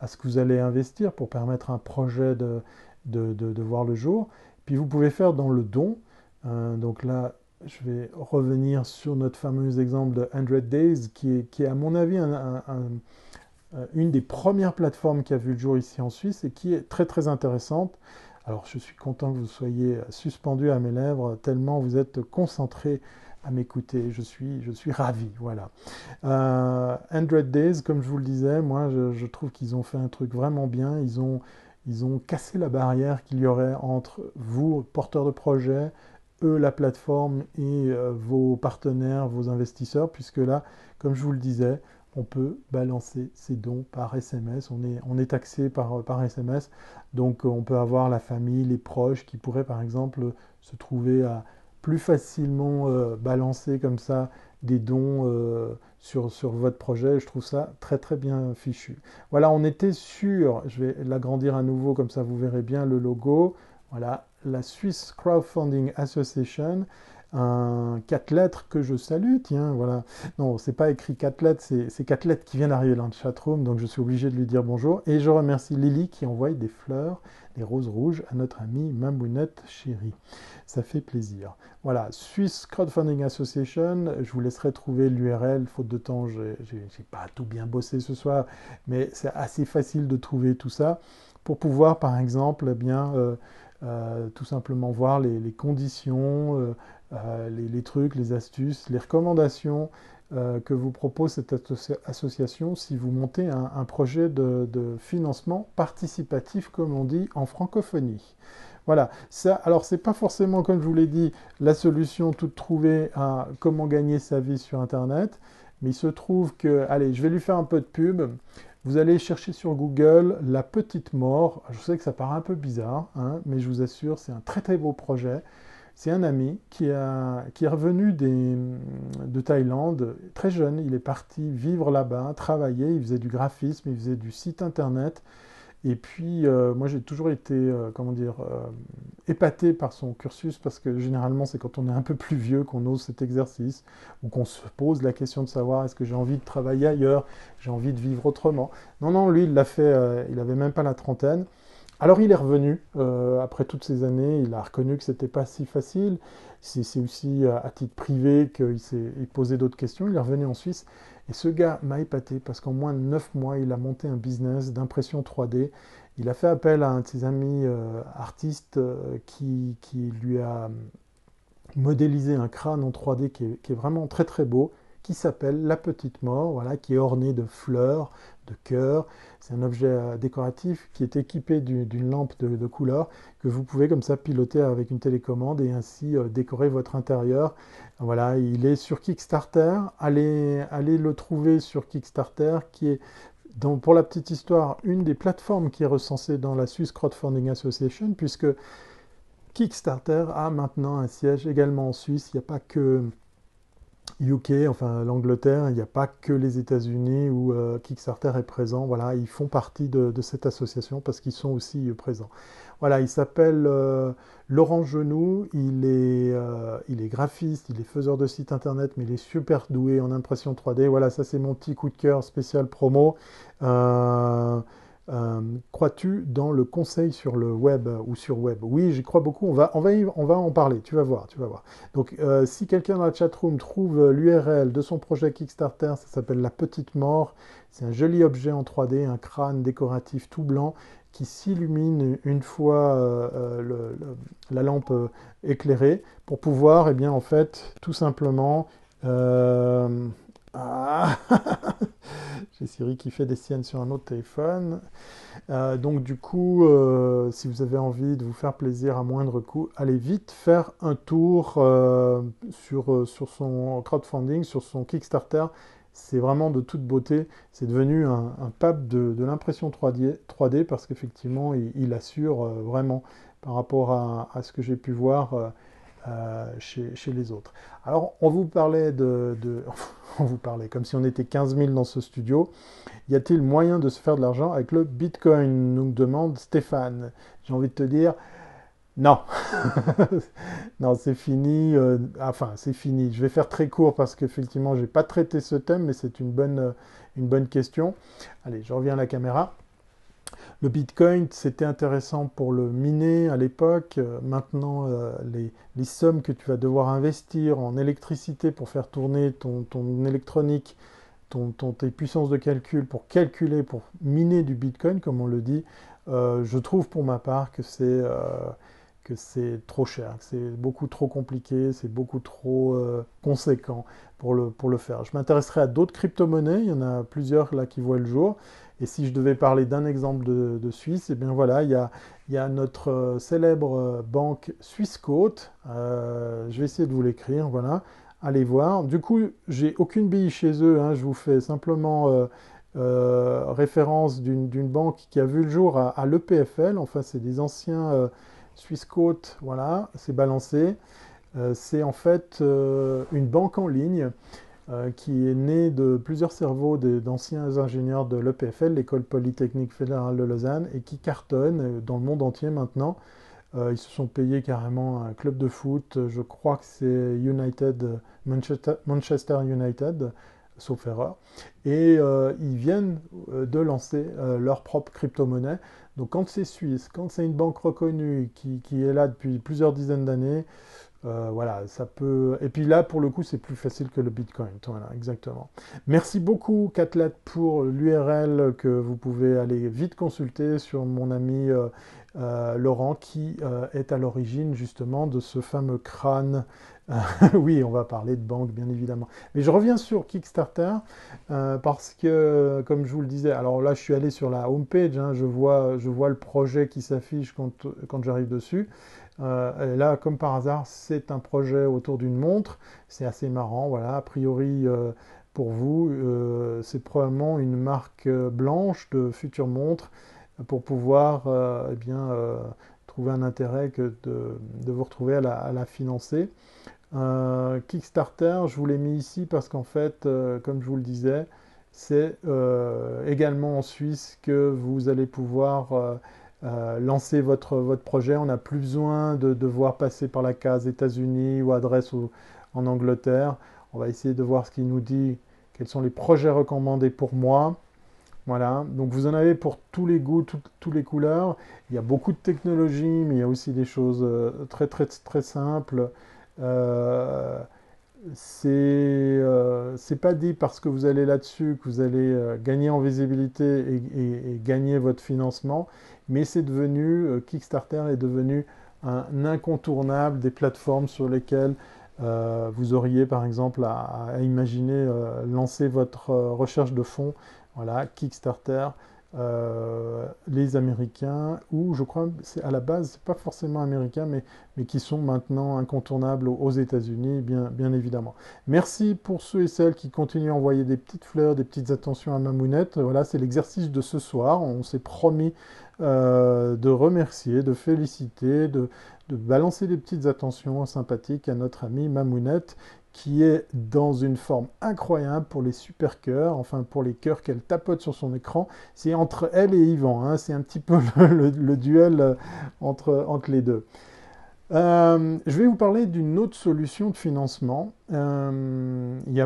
à, ce que vous allez investir pour permettre un projet de voir le jour. Puis vous pouvez faire dans le don. Euh, donc là, je vais revenir sur notre fameux exemple de 100 Days, qui est, qui est à mon avis euh, une des premières plateformes qui a vu le jour ici en Suisse et qui est très très intéressante. Alors je suis content que vous soyez suspendu à mes lèvres, tellement vous êtes concentré à m'écouter. Je suis, je suis ravi, voilà. Euh, 100 Days, comme je vous le disais, moi je, je trouve qu'ils ont fait un truc vraiment bien. Ils ont ils ont cassé la barrière qu'il y aurait entre vous, porteurs de projet, eux, la plateforme, et euh, vos partenaires, vos investisseurs, puisque là, comme je vous le disais, on peut balancer ses dons par SMS. On est, on est taxé par, par SMS. Donc on peut avoir la famille, les proches qui pourraient par exemple se trouver à plus facilement euh, balancer comme ça des dons euh, sur, sur, votre projet. Je trouve ça très très bien fichu. Voilà, on était sûr, je vais l'agrandir à nouveau comme ça vous verrez bien le logo. Voilà, la Swiss Crowdfunding Association un quatre lettres que je salue, tiens, voilà. Non, c'est pas écrit quatre lettres, c'est quatre lettres qui viennent d'arriver dans le chatroom, donc je suis obligé de lui dire bonjour. Et je remercie Lily qui envoie des fleurs, des roses rouges à notre amie Mamounette chérie. Ça fait plaisir. Voilà, Swiss Crowdfunding Association, je vous laisserai trouver l'URL, faute de temps, j'ai pas tout bien bossé ce soir, mais c'est assez facile de trouver tout ça pour pouvoir, par exemple, eh bien, euh, euh, tout simplement voir les, conditions, euh, euh, les, trucs, les astuces, les recommandations que vous propose cette association si vous montez un, projet de, financement participatif, comme on dit en francophonie. Voilà, ça, alors c'est pas forcément, comme je vous l'ai dit, la solution toute trouvée à comment gagner sa vie sur Internet, mais il se trouve que, allez, je vais lui faire un peu de pub. Vous allez chercher sur Google La Petite Mort. Je sais que ça paraît un peu bizarre, hein, mais je vous assure, c'est un très très beau projet. C'est un ami qui, est revenu de Thaïlande, très jeune. Il est parti vivre là-bas, travailler. Il faisait du graphisme, il faisait du site internet. Et puis, euh, moi, j'ai toujours été, euh, comment dire, euh, épaté par son cursus parce que généralement, c'est quand on est un peu plus vieux qu'on ose cet exercice ou qu'on se pose la question de savoir est-ce que j'ai envie de travailler ailleurs, j'ai envie de vivre autrement? Non, non, lui, il l'a fait, il n'avait même pas la trentaine. Alors, il est revenu après toutes ces années. Il a reconnu que c'était pas si facile. C'est aussi à titre privé qu'il s'est posé d'autres questions. Il est revenu en Suisse et ce gars m'a épaté parce qu'en moins de 9 mois, il a monté un business d'impression 3D. Il a fait appel à un de ses amis euh, artistes euh, qui, lui a modélisé un crâne en 3D qui est, vraiment très très beau, qui s'appelle La Petite Mort, voilà, qui est orné de fleurs, de cœurs. C'est un objet euh, décoratif qui est équipé d'une lampe de, couleur que vous pouvez comme ça piloter avec une télécommande et ainsi décorer votre intérieur. Voilà, il est sur Kickstarter. Allez, allez le trouver sur Kickstarter, qui est, donc, pour la petite histoire, une des plateformes qui est recensée dans la Swiss Crowdfunding Association, puisque Kickstarter a maintenant un siège également en Suisse. Il n'y a pas que UK, enfin l'Angleterre, il n'y a pas que les États-Unis où euh, Kickstarter est présent. Voilà, ils font partie de, cette association parce qu'ils sont aussi euh, présents. Voilà, il s'appelle euh, Laurent Genoux, il est, il est graphiste, il est faiseur de site internet, mais il est super doué en impression 3D. Voilà, ça c'est mon petit coup de cœur spécial promo. Euh, crois-tu dans le conseil sur le web ou sur web? Oui, j'y crois beaucoup. On va, on, va on va en parler. Tu vas voir, tu vas voir. Donc, euh, si quelqu'un dans la chatroom trouve l'URL de son projet Kickstarter, ça s'appelle La Petite Mort. C'est un joli objet en 3D, un crâne décoratif tout blanc qui s'illumine une fois la lampe éclairée pour pouvoir, eh bien, en fait, tout simplement ah J'ai Siri qui fait des siennes sur un autre téléphone. Euh, donc du coup, euh, si vous avez envie de vous faire plaisir à moindre coût, allez vite faire un tour euh, sur, son crowdfunding, sur son Kickstarter. C'est vraiment de toute beauté. C'est devenu un, pape de, l'impression 3D, 3D parce qu'effectivement, il, assure vraiment par rapport à ce que j'ai pu voir euh, chez, les autres. Alors, on vous parlait de, on vous parlait comme si on était 15 000 dans ce studio. Y a-t-il moyen de se faire de l'argent avec le Bitcoin? Nous demande Stéphane. J'ai envie de te dire, non, non, c'est fini. Euh, enfin, c'est fini. Je vais faire très court parce qu'effectivement, je n'ai pas traité ce thème, mais c'est une bonne, une bonne question. Allez, je reviens à la caméra. Le Bitcoin, c'était intéressant pour le miner à l'époque. Euh, maintenant, euh, les, sommes que tu vas devoir investir en électricité pour faire tourner ton, électronique, ton, tes puissances de calcul, pour calculer, pour miner du Bitcoin, comme on le dit, euh, je trouve pour ma part que c'est que c'est trop cher, que c'est beaucoup trop compliqué, c'est beaucoup trop conséquent pour le, pour le faire. Je m'intéresserai à d'autres crypto-monnaies, il y en a plusieurs là qui voient le jour. Et si je devais parler d'un exemple de, Suisse, eh bien voilà, il y a, notre euh, célèbre euh, banque Swissquote. Euh, je vais essayer de vous l'écrire, voilà. Allez voir. Du coup, j'ai aucune bille chez eux. Hein. je vous fais simplement référence d'une banque qui a vu le jour à, l'EPFL. Enfin, c'est des anciens Swissquote. Voilà, c'est balancé. c'est en fait une banque en ligne euh, qui est né de plusieurs cerveaux d'anciens ingénieurs de l'EPFL, l'École Polytechnique Fédérale de Lausanne, et qui cartonne euh, dans le monde entier maintenant. Euh, ils se sont payés carrément un club de foot, je crois que c'est United, Manchester, United, sauf erreur. Et ils viennent de lancer leur propre crypto-monnaie. Donc quand c'est suisse, quand c'est une banque reconnue qui, qui, est là depuis plusieurs dizaines d'années, euh, voilà, ça peut. Et puis là, pour le coup, c'est plus facile que le Bitcoin. Voilà, exactement. Merci beaucoup, Catlet, pour l'URL que vous pouvez aller vite consulter sur mon ami euh, euh, Laurent, qui est à l'origine justement de ce fameux crâne. oui, on va parler de banque, bien évidemment. Mais je reviens sur Kickstarter parce que, comme je vous le disais, alors là, je suis allé sur la homepage, hein, je, vois, je vois le projet qui s'affiche quand, quand j'arrive dessus. Euh, là, comme par hasard, c'est un projet autour d'une montre. C'est assez marrant, voilà. A priori, euh, pour vous, euh, c'est probablement une marque blanche de futures montres pour pouvoir eh bien, trouver un intérêt que de, vous retrouver à la, financer. Kickstarter, je vous l'ai mis ici parce qu'en fait, comme je vous le disais, c'est également en Suisse que vous allez pouvoir euh, lancer votre, projet. On n'a plus besoin de devoir passer par la case États-Unis ou adresse en Angleterre. On va essayer de voir ce qu'il nous dit, quels sont les projets recommandés pour moi. Voilà, donc vous en avez pour tous les goûts, toutes les couleurs. Il y a beaucoup de technologies, mais il y a aussi des choses euh, très très très simples. Euh, euh, c'est pas dit parce que vous allez là-dessus que vous allez gagner en visibilité et, gagner votre financement, mais c'est devenu, euh, Kickstarter est devenu un incontournable des plateformes sur lesquelles vous auriez par exemple à, imaginer lancer votre recherche de fonds. Voilà, Kickstarter, euh, les Américains, ou je crois à la base, c'est pas forcément américain, mais, mais qui sont maintenant incontournables aux États-Unis, bien, bien évidemment. Merci pour ceux et celles qui continuent à envoyer des petites fleurs, des petites attentions à Mamounette. Voilà, c'est l'exercice de ce soir. On s'est promis euh, de remercier, de féliciter, de, balancer des petites attentions sympathiques à notre amie Mamounette qui est dans une forme incroyable pour les super cœurs, enfin pour les cœurs qu'elle tapote sur son écran. C'est entre elle et Yvan, hein. c'est un petit peu le, duel euh, entre les deux. Euh, je vais vous parler d'une autre solution de financement. Euh, il n'y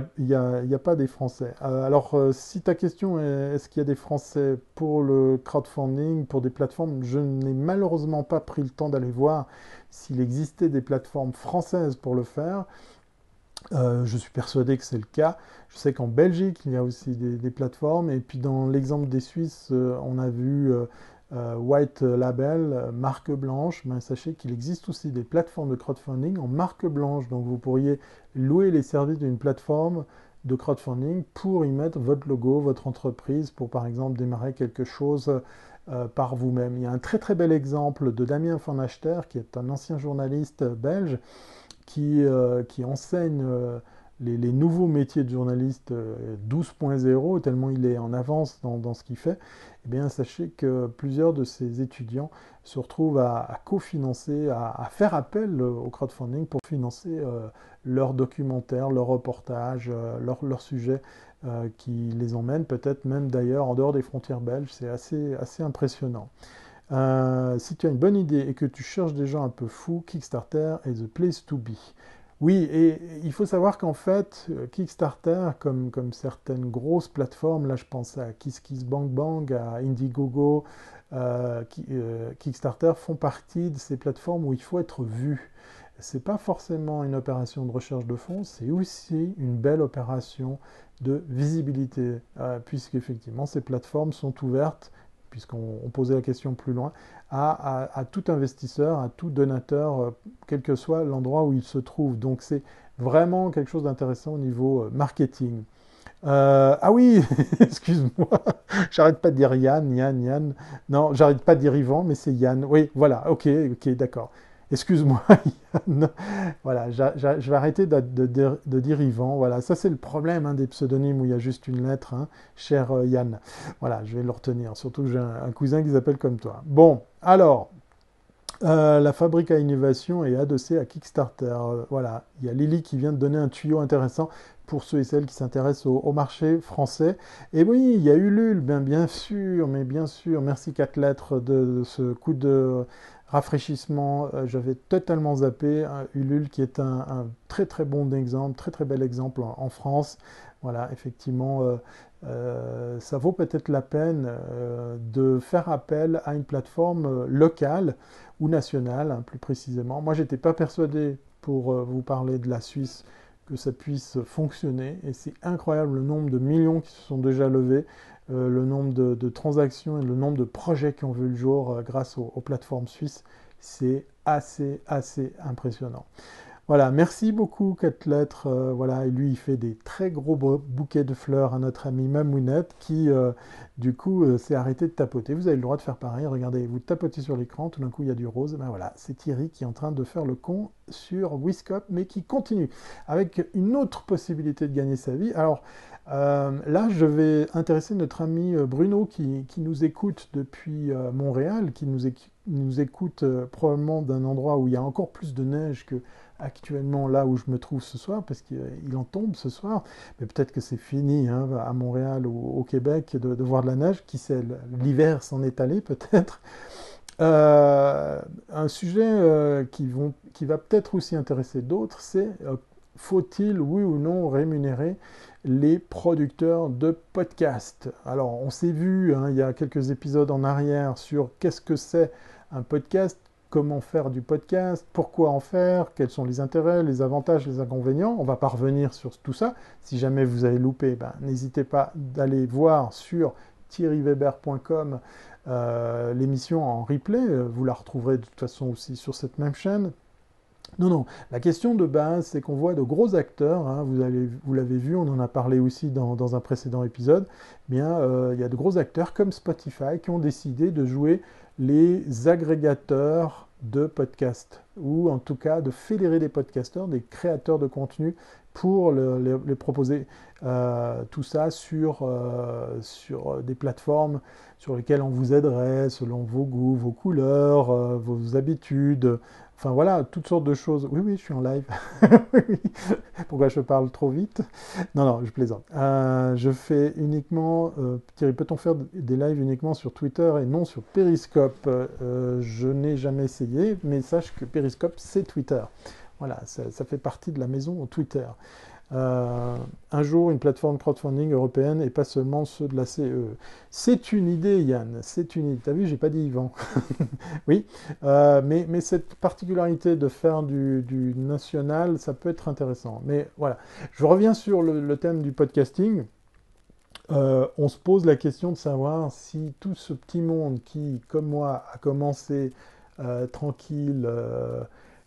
a, pas des Français. alors, si ta question est est-ce qu'il y a des Français pour le crowdfunding, pour des plateformes, je n'ai malheureusement pas pris le temps d'aller voir s'il existait des plateformes françaises pour le faire. Euh, je suis persuadé que c'est le cas. Je sais qu'en Belgique, il y a aussi des, plateformes. Et puis dans l'exemple des Suisses, euh, on a vu white label, marque blanche, ben, sachez qu'il existe aussi des plateformes de crowdfunding en marque blanche. Donc vous pourriez louer les services d'une plateforme de crowdfunding pour y mettre votre logo, votre entreprise, pour par exemple démarrer quelque chose par vous-même. Il y a un très très bel exemple de Damien Van Achter, qui est un ancien journaliste belge, qui enseigne les, nouveaux métiers de journaliste 12.0, euh, tellement il est en avance dans, ce qu'il fait, eh bien, sachez que plusieurs de ces étudiants se retrouvent à, cofinancer, à, faire appel au crowdfunding pour financer euh, leurs documentaires, leurs reportages, euh, leurs sujets qui les emmènent peut-être même d'ailleurs en dehors des frontières belges. C'est assez, assez impressionnant. si tu as une bonne idée et que tu cherches des gens un peu fous, Kickstarter est the place to be. Oui, et il faut savoir qu'en fait, euh, Kickstarter, comme, certaines grosses plateformes, là je pense à KissKissBankBank, à Indiegogo, euh, euh, Kickstarter font partie de ces plateformes où il faut être vu. Ce n'est pas forcément une opération de recherche de fonds, c'est aussi une belle opération de visibilité, puisqu'effectivement ces plateformes sont ouvertes puisqu'on posait la question plus loin, à, tout investisseur, à tout donateur, euh, quel que soit l'endroit où il se trouve. Donc c'est vraiment quelque chose d'intéressant au niveau euh, marketing. Euh, ah oui, excuse-moi, j'arrête pas de dire Yann, Yann, Yann. Non, j'arrête pas de dire Yvan, mais c'est Yann. Oui, voilà, ok, ok, d'accord. Excuse-moi, Yann. Voilà, je vais arrêter de, dire Yvan. Voilà, ça c'est le problème hein, des pseudonymes où il y a juste une lettre, hein, cher euh, Yann. Voilà, je vais le retenir. Surtout que j'ai un, cousin qui s'appelle comme toi. Bon, alors, euh, la fabrique à innovation est adossée à Kickstarter. Euh, voilà, il y a Lily qui vient de donner un tuyau intéressant pour ceux et celles qui s'intéressent au, marché français. Et oui, il y a Ulule, bien, bien sûr, mais bien sûr. Merci quatre lettres de ce coup de rafraîchissement, euh, j'avais totalement zappé Ulule qui est un, très très bon exemple, très très bel exemple en, France. Voilà, effectivement, euh, euh, ça vaut peut-être la peine de faire appel à une plateforme locale ou nationale, hein, plus précisément. Moi, j'étais pas persuadé, pour vous parler de la Suisse, que ça puisse fonctionner. Et c'est incroyable le nombre de millions qui se sont déjà levés. Euh, le nombre de, transactions et le nombre de projets qui ont vu le jour euh, grâce aux, plateformes suisses, c'est assez, assez impressionnant. Voilà, merci beaucoup, quatre lettres. Euh, voilà, et lui, il fait des très gros bouquets de fleurs à notre ami Mamounette qui, du coup, s'est arrêté de tapoter. Vous avez le droit de faire pareil. Regardez, vous tapotez sur l'écran, tout d'un coup, il y a du rose. Ben voilà, c'est Thierry qui est en train de faire le con sur Wiscop, mais qui continue avec une autre possibilité de gagner sa vie. Alors, euh, là, je vais intéresser notre ami euh, Bruno qui, nous écoute depuis euh, Montréal, qui nous, écoute probablement d'un endroit où il y a encore plus de neige que actuellement là où je me trouve ce soir, parce qu'il en tombe ce soir, mais peut-être que c'est fini hein, à Montréal ou au Québec de, voir de la neige, qui sait, l'hiver s'en est allé peut-être. un sujet qui, va peut-être aussi intéresser d'autres, c'est faut-il, oui ou non, rémunérer les producteurs de podcasts. Alors, on s'est vu hein, il y a quelques épisodes en arrière sur qu'est-ce que c'est un podcast, comment faire du podcast, pourquoi en faire, quels sont les intérêts, les avantages, les inconvénients. On va pas revenir sur tout ça. Si jamais vous avez loupé, ben, n'hésitez pas d'aller voir sur thierryweber.com euh, l'émission en replay. Vous la retrouverez de toute façon aussi sur cette même chaîne. Non, non. La question de base, c'est qu'on voit de gros acteurs. Hein, vous, l'avez vu, on en a parlé aussi dans, un précédent épisode. Eh euh, il y a de gros acteurs comme Spotify qui ont décidé de jouer les agrégateurs de podcasts, ou en tout cas de fédérer des podcasteurs, des créateurs de contenu pour les proposer. Euh, tout ça sur, euh, sur des plateformes sur lesquelles on vous aiderait selon vos goûts, vos couleurs, vos habitudes, Enfin voilà, toutes sortes de choses. Oui, oui, je suis en live. Pourquoi je parle trop vite? Non, non, je plaisante. Euh, je fais uniquement... Euh, Thierry, peut-on faire des lives uniquement sur Twitter et non sur Periscope? Euh, Je n'ai jamais essayé, mais sache que Periscope, c'est Twitter. Voilà, ça, fait partie de la maison Twitter. Euh, un jour une plateforme crowdfunding européenne et pas seulement ceux de la CE. C'est une idée, Yann, c'est une idée. T'as vu, j'ai pas dit Yvan. oui, euh, mais, mais, cette particularité de faire du, national, ça peut être intéressant. Mais voilà, je reviens sur le, thème du podcasting. on se pose la question de savoir si tout ce petit monde qui, comme moi, a commencé tranquille,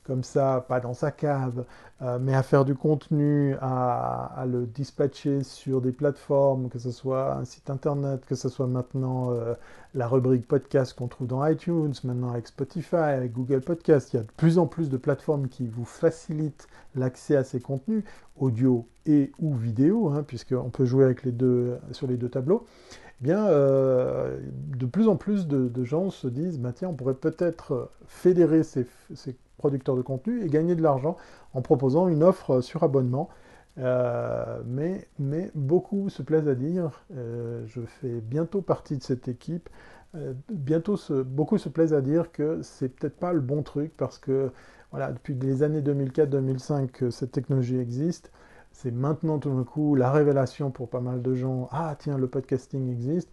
comme ça, pas dans sa cave, euh, mais à faire du contenu, à, le dispatcher sur des plateformes, que ce soit un site internet, que ce soit maintenant euh, la rubrique podcast qu'on trouve dans iTunes, maintenant avec Spotify, avec Google Podcast. Il y a de plus en plus de plateformes qui vous facilitent l'accès à ces contenus, audio et ou vidéo, hein, puisqu'on peut jouer avec les deux, sur les deux tableaux. Bien, euh, de plus en plus de, gens se disent, bah, tiens, on pourrait peut-être fédérer ces, ces producteurs de contenu et gagner de l'argent en proposant une offre sur abonnement. Euh, mais, mais, beaucoup se plaisent à dire, euh, je fais bientôt partie de cette équipe, euh, bientôt beaucoup se plaisent à dire que c'est peut-être pas le bon truc parce que voilà, depuis les années 2004-2005 que cette technologie existe. C'est maintenant tout d'un coup la révélation pour pas mal de gens. Ah tiens, le podcasting existe.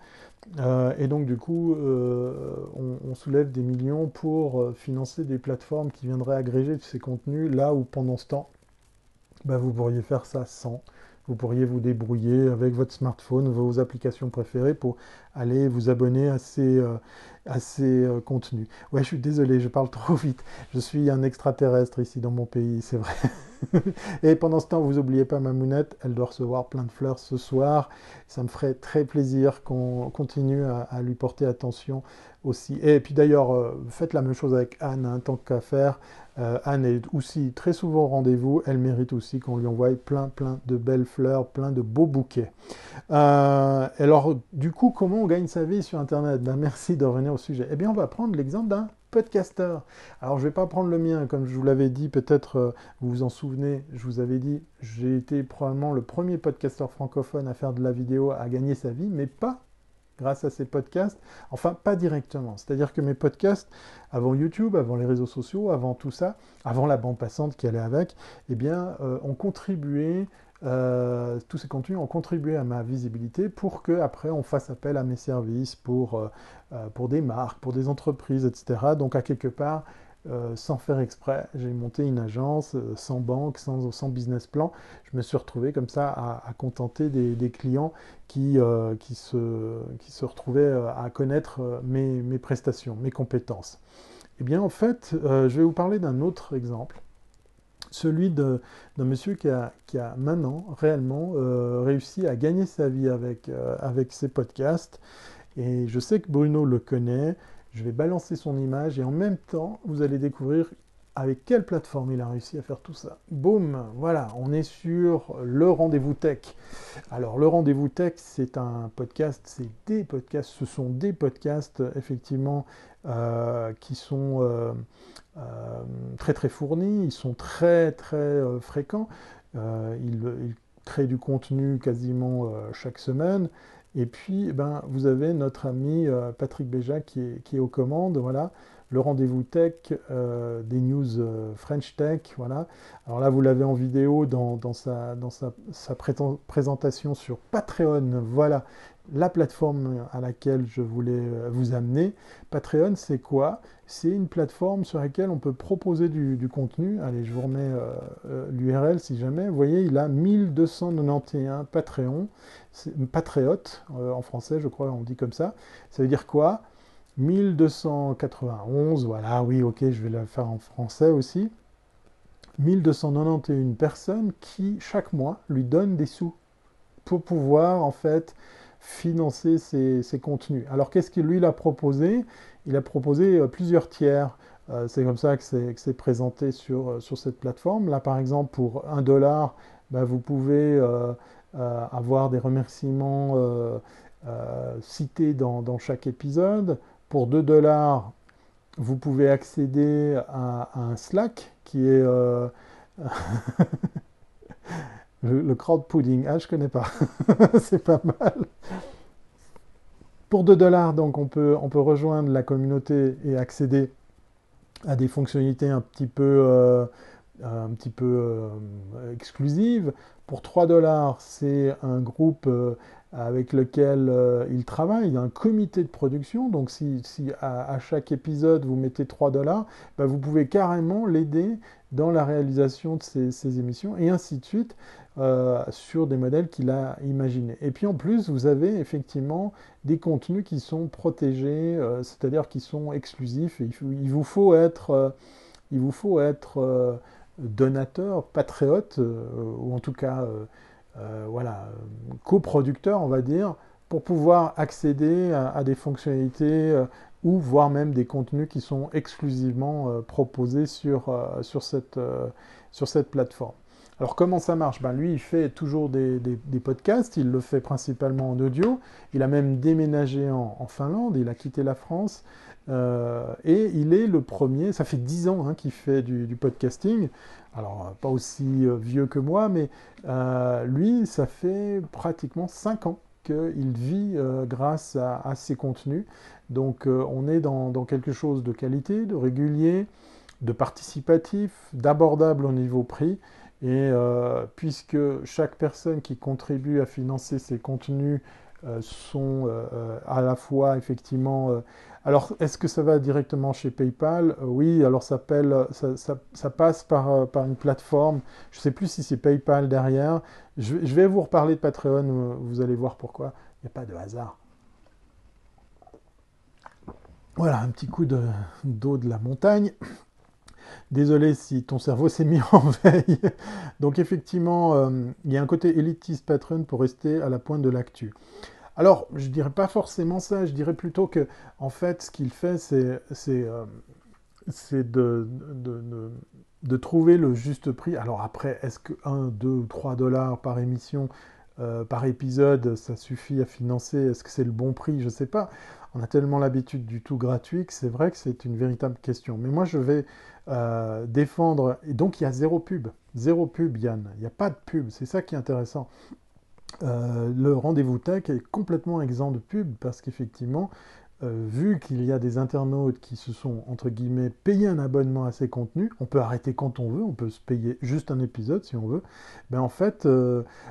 Euh, et donc du coup, euh, on, soulève des millions pour euh, financer des plateformes qui viendraient agréger tous ces contenus, là où pendant ce temps, bah, vous pourriez faire ça sans. Vous pourriez vous débrouiller avec votre smartphone, vos applications préférées pour aller vous abonner à ces, à ces contenus. Ouais, je suis désolé, je parle trop vite. Je suis un extraterrestre ici dans mon pays, c'est vrai. et pendant ce temps, vous n'oubliez pas ma mounette, elle doit recevoir plein de fleurs ce soir. Ça me ferait très plaisir qu'on continue à, lui porter attention aussi. Et puis d'ailleurs, euh, faites la même chose avec Anne, hein, tant qu'à faire. Euh, Anne est aussi très souvent au rendez-vous. Elle mérite aussi qu'on lui envoie plein, plein de belles fleurs, plein de beaux bouquets. Euh, alors, du coup, comment on gagne sa vie sur Internet? Ben, Merci de revenir au sujet. Eh bien, on va prendre l'exemple d'un podcaster. Alors je ne vais pas prendre le mien, comme je vous l'avais dit, peut-être euh, vous vous en souvenez, je vous avais dit, j'ai été probablement le premier podcasteur francophone à faire de la vidéo, à gagner sa vie, mais pas grâce à ces podcasts, enfin pas directement. C'est-à-dire que mes podcasts, avant YouTube, avant les réseaux sociaux, avant tout ça, avant la bande passante qui allait avec, eh bien, euh, ont contribué euh, tous ces contenus ont contribué à ma visibilité pour que après on fasse appel à mes services pour, euh, pour des marques, pour des entreprises, etc. Donc à quelque part, sans faire exprès, j'ai monté une agence sans banque, sans, business plan. Je me suis retrouvé comme ça à, contenter des, clients qui, qui, se, retrouvaient à connaître mes, prestations, mes compétences. Eh bien en fait, je vais vous parler d'un autre exemple celui d'un monsieur qui a, maintenant réellement euh, réussi à gagner sa vie euh, avec ses podcasts. Et je sais que Bruno le connaît. Je vais balancer son image et en même temps, vous allez découvrir avec quelle plateforme il a réussi à faire tout ça. Boum, voilà, on est sur le rendez-vous tech. Alors le rendez-vous tech, c'est un podcast, c'est des podcasts, ce sont des podcasts effectivement euh, qui sont euh, euh, très très fournis, ils sont très très fréquents, ils, créent du contenu quasiment chaque semaine. Et puis, eh ben, vous avez notre ami Patrick Béja qui est, qui est, aux commandes, voilà, le rendez-vous tech, des news French Tech, voilà. Alors là, vous l'avez en vidéo dans, dans, sa, dans sa, sa, présentation sur Patreon, voilà la plateforme à laquelle je voulais euh, vous amener. Patreon, c'est quoi? C'est une plateforme sur laquelle on peut proposer du, contenu. Allez, je vous remets euh, euh, l'URL si jamais. Vous voyez, il a 1291 Patreon, patriotes en français, je crois, on dit comme ça. Ça veut dire quoi? 1291, voilà, oui, ok, je vais la faire en français aussi. 1291 personnes qui, chaque mois, lui donnent des sous pour pouvoir, en fait, financer ses, contenus. Alors qu'est-ce qu'il lui a proposé? Il a proposé euh, plusieurs tiers. Euh, c'est comme ça que c'est présenté sur, euh, sur cette plateforme. Là, par exemple, pour un dollar, ben, vous pouvez avoir des remerciements cités dans, chaque épisode. Pour 2 dollars, vous pouvez accéder à un Slack qui est Le, crowd pudding, ah, je connais pas. c'est pas mal. Pour 2 dollars, donc, on peut, on peut rejoindre la communauté et accéder à des fonctionnalités un petit peu, euh, un petit peu euh, exclusives. Pour 3 dollars, c'est un groupe euh, avec lequel il travaille, un comité de production, donc si, à, chaque épisode vous mettez 3 dollars, bah, vous pouvez carrément l'aider dans la réalisation de ces, émissions, et ainsi de suite, euh, sur des modèles qu'il a imaginés. Et puis en plus, vous avez effectivement des contenus qui sont protégés, euh, c'est-à-dire qui sont exclusifs, il, vous faut être, il vous faut être donateur, patriote, ou en tout cas euh, voilà, coproducteur, on va dire, pour pouvoir accéder à, des fonctionnalités euh, ou voire même des contenus qui sont exclusivement euh, proposés sur, sur, cette, sur cette plateforme. Alors comment ça marche? Ben, Lui, il fait toujours des, podcasts, il le fait principalement en audio, il a même déménagé en, Finlande, il a quitté la France, et il est le premier, ça fait dix ans hein, qu'il fait du, podcasting, alors pas aussi euh, vieux que moi, mais euh, lui, ça fait pratiquement 5 ans qu'il vit euh, grâce à, ses contenus. Donc on est dans, quelque chose de qualité, de régulier, de participatif, d'abordable au niveau prix. Et puisque chaque personne qui contribue à financer ces contenus sont à la fois effectivement alors, est-ce que ça va directement chez PayPal? Euh, Oui, alors ça, passe euh, par, une plateforme. Je ne sais plus si c'est PayPal derrière. Je, vais vous reparler de Patreon, vous allez voir pourquoi. Il n'y a pas de hasard. Voilà, un petit coup d'eau de, la montagne. Désolé si ton cerveau s'est mis en veille. Donc effectivement, euh, il y a un côté élitiste Patreon pour rester à la pointe de l'actu. Alors, je dirais pas forcément ça, je dirais plutôt que, en fait, ce qu'il fait, c'est euh, de, trouver le juste prix. Alors après, est-ce que 1, 2 ou 3 dollars par émission, euh, par épisode, ça suffit à financer? Est-ce que c'est le bon prix? Je ne sais pas. On a tellement l'habitude du tout gratuit que c'est vrai que c'est une véritable question. Mais moi, je vais euh, défendre... Et donc, il y a zéro pub. Zéro pub, Yann. Il n'y a pas de pub. C'est ça qui est intéressant. Euh, le rendez-vous tech est complètement exempt de pub parce qu'effectivement, euh, vu qu'il y a des internautes qui se sont, entre guillemets, payés un abonnement à ces contenus, on peut arrêter quand on veut, on peut se payer juste un épisode si on veut, ben en fait,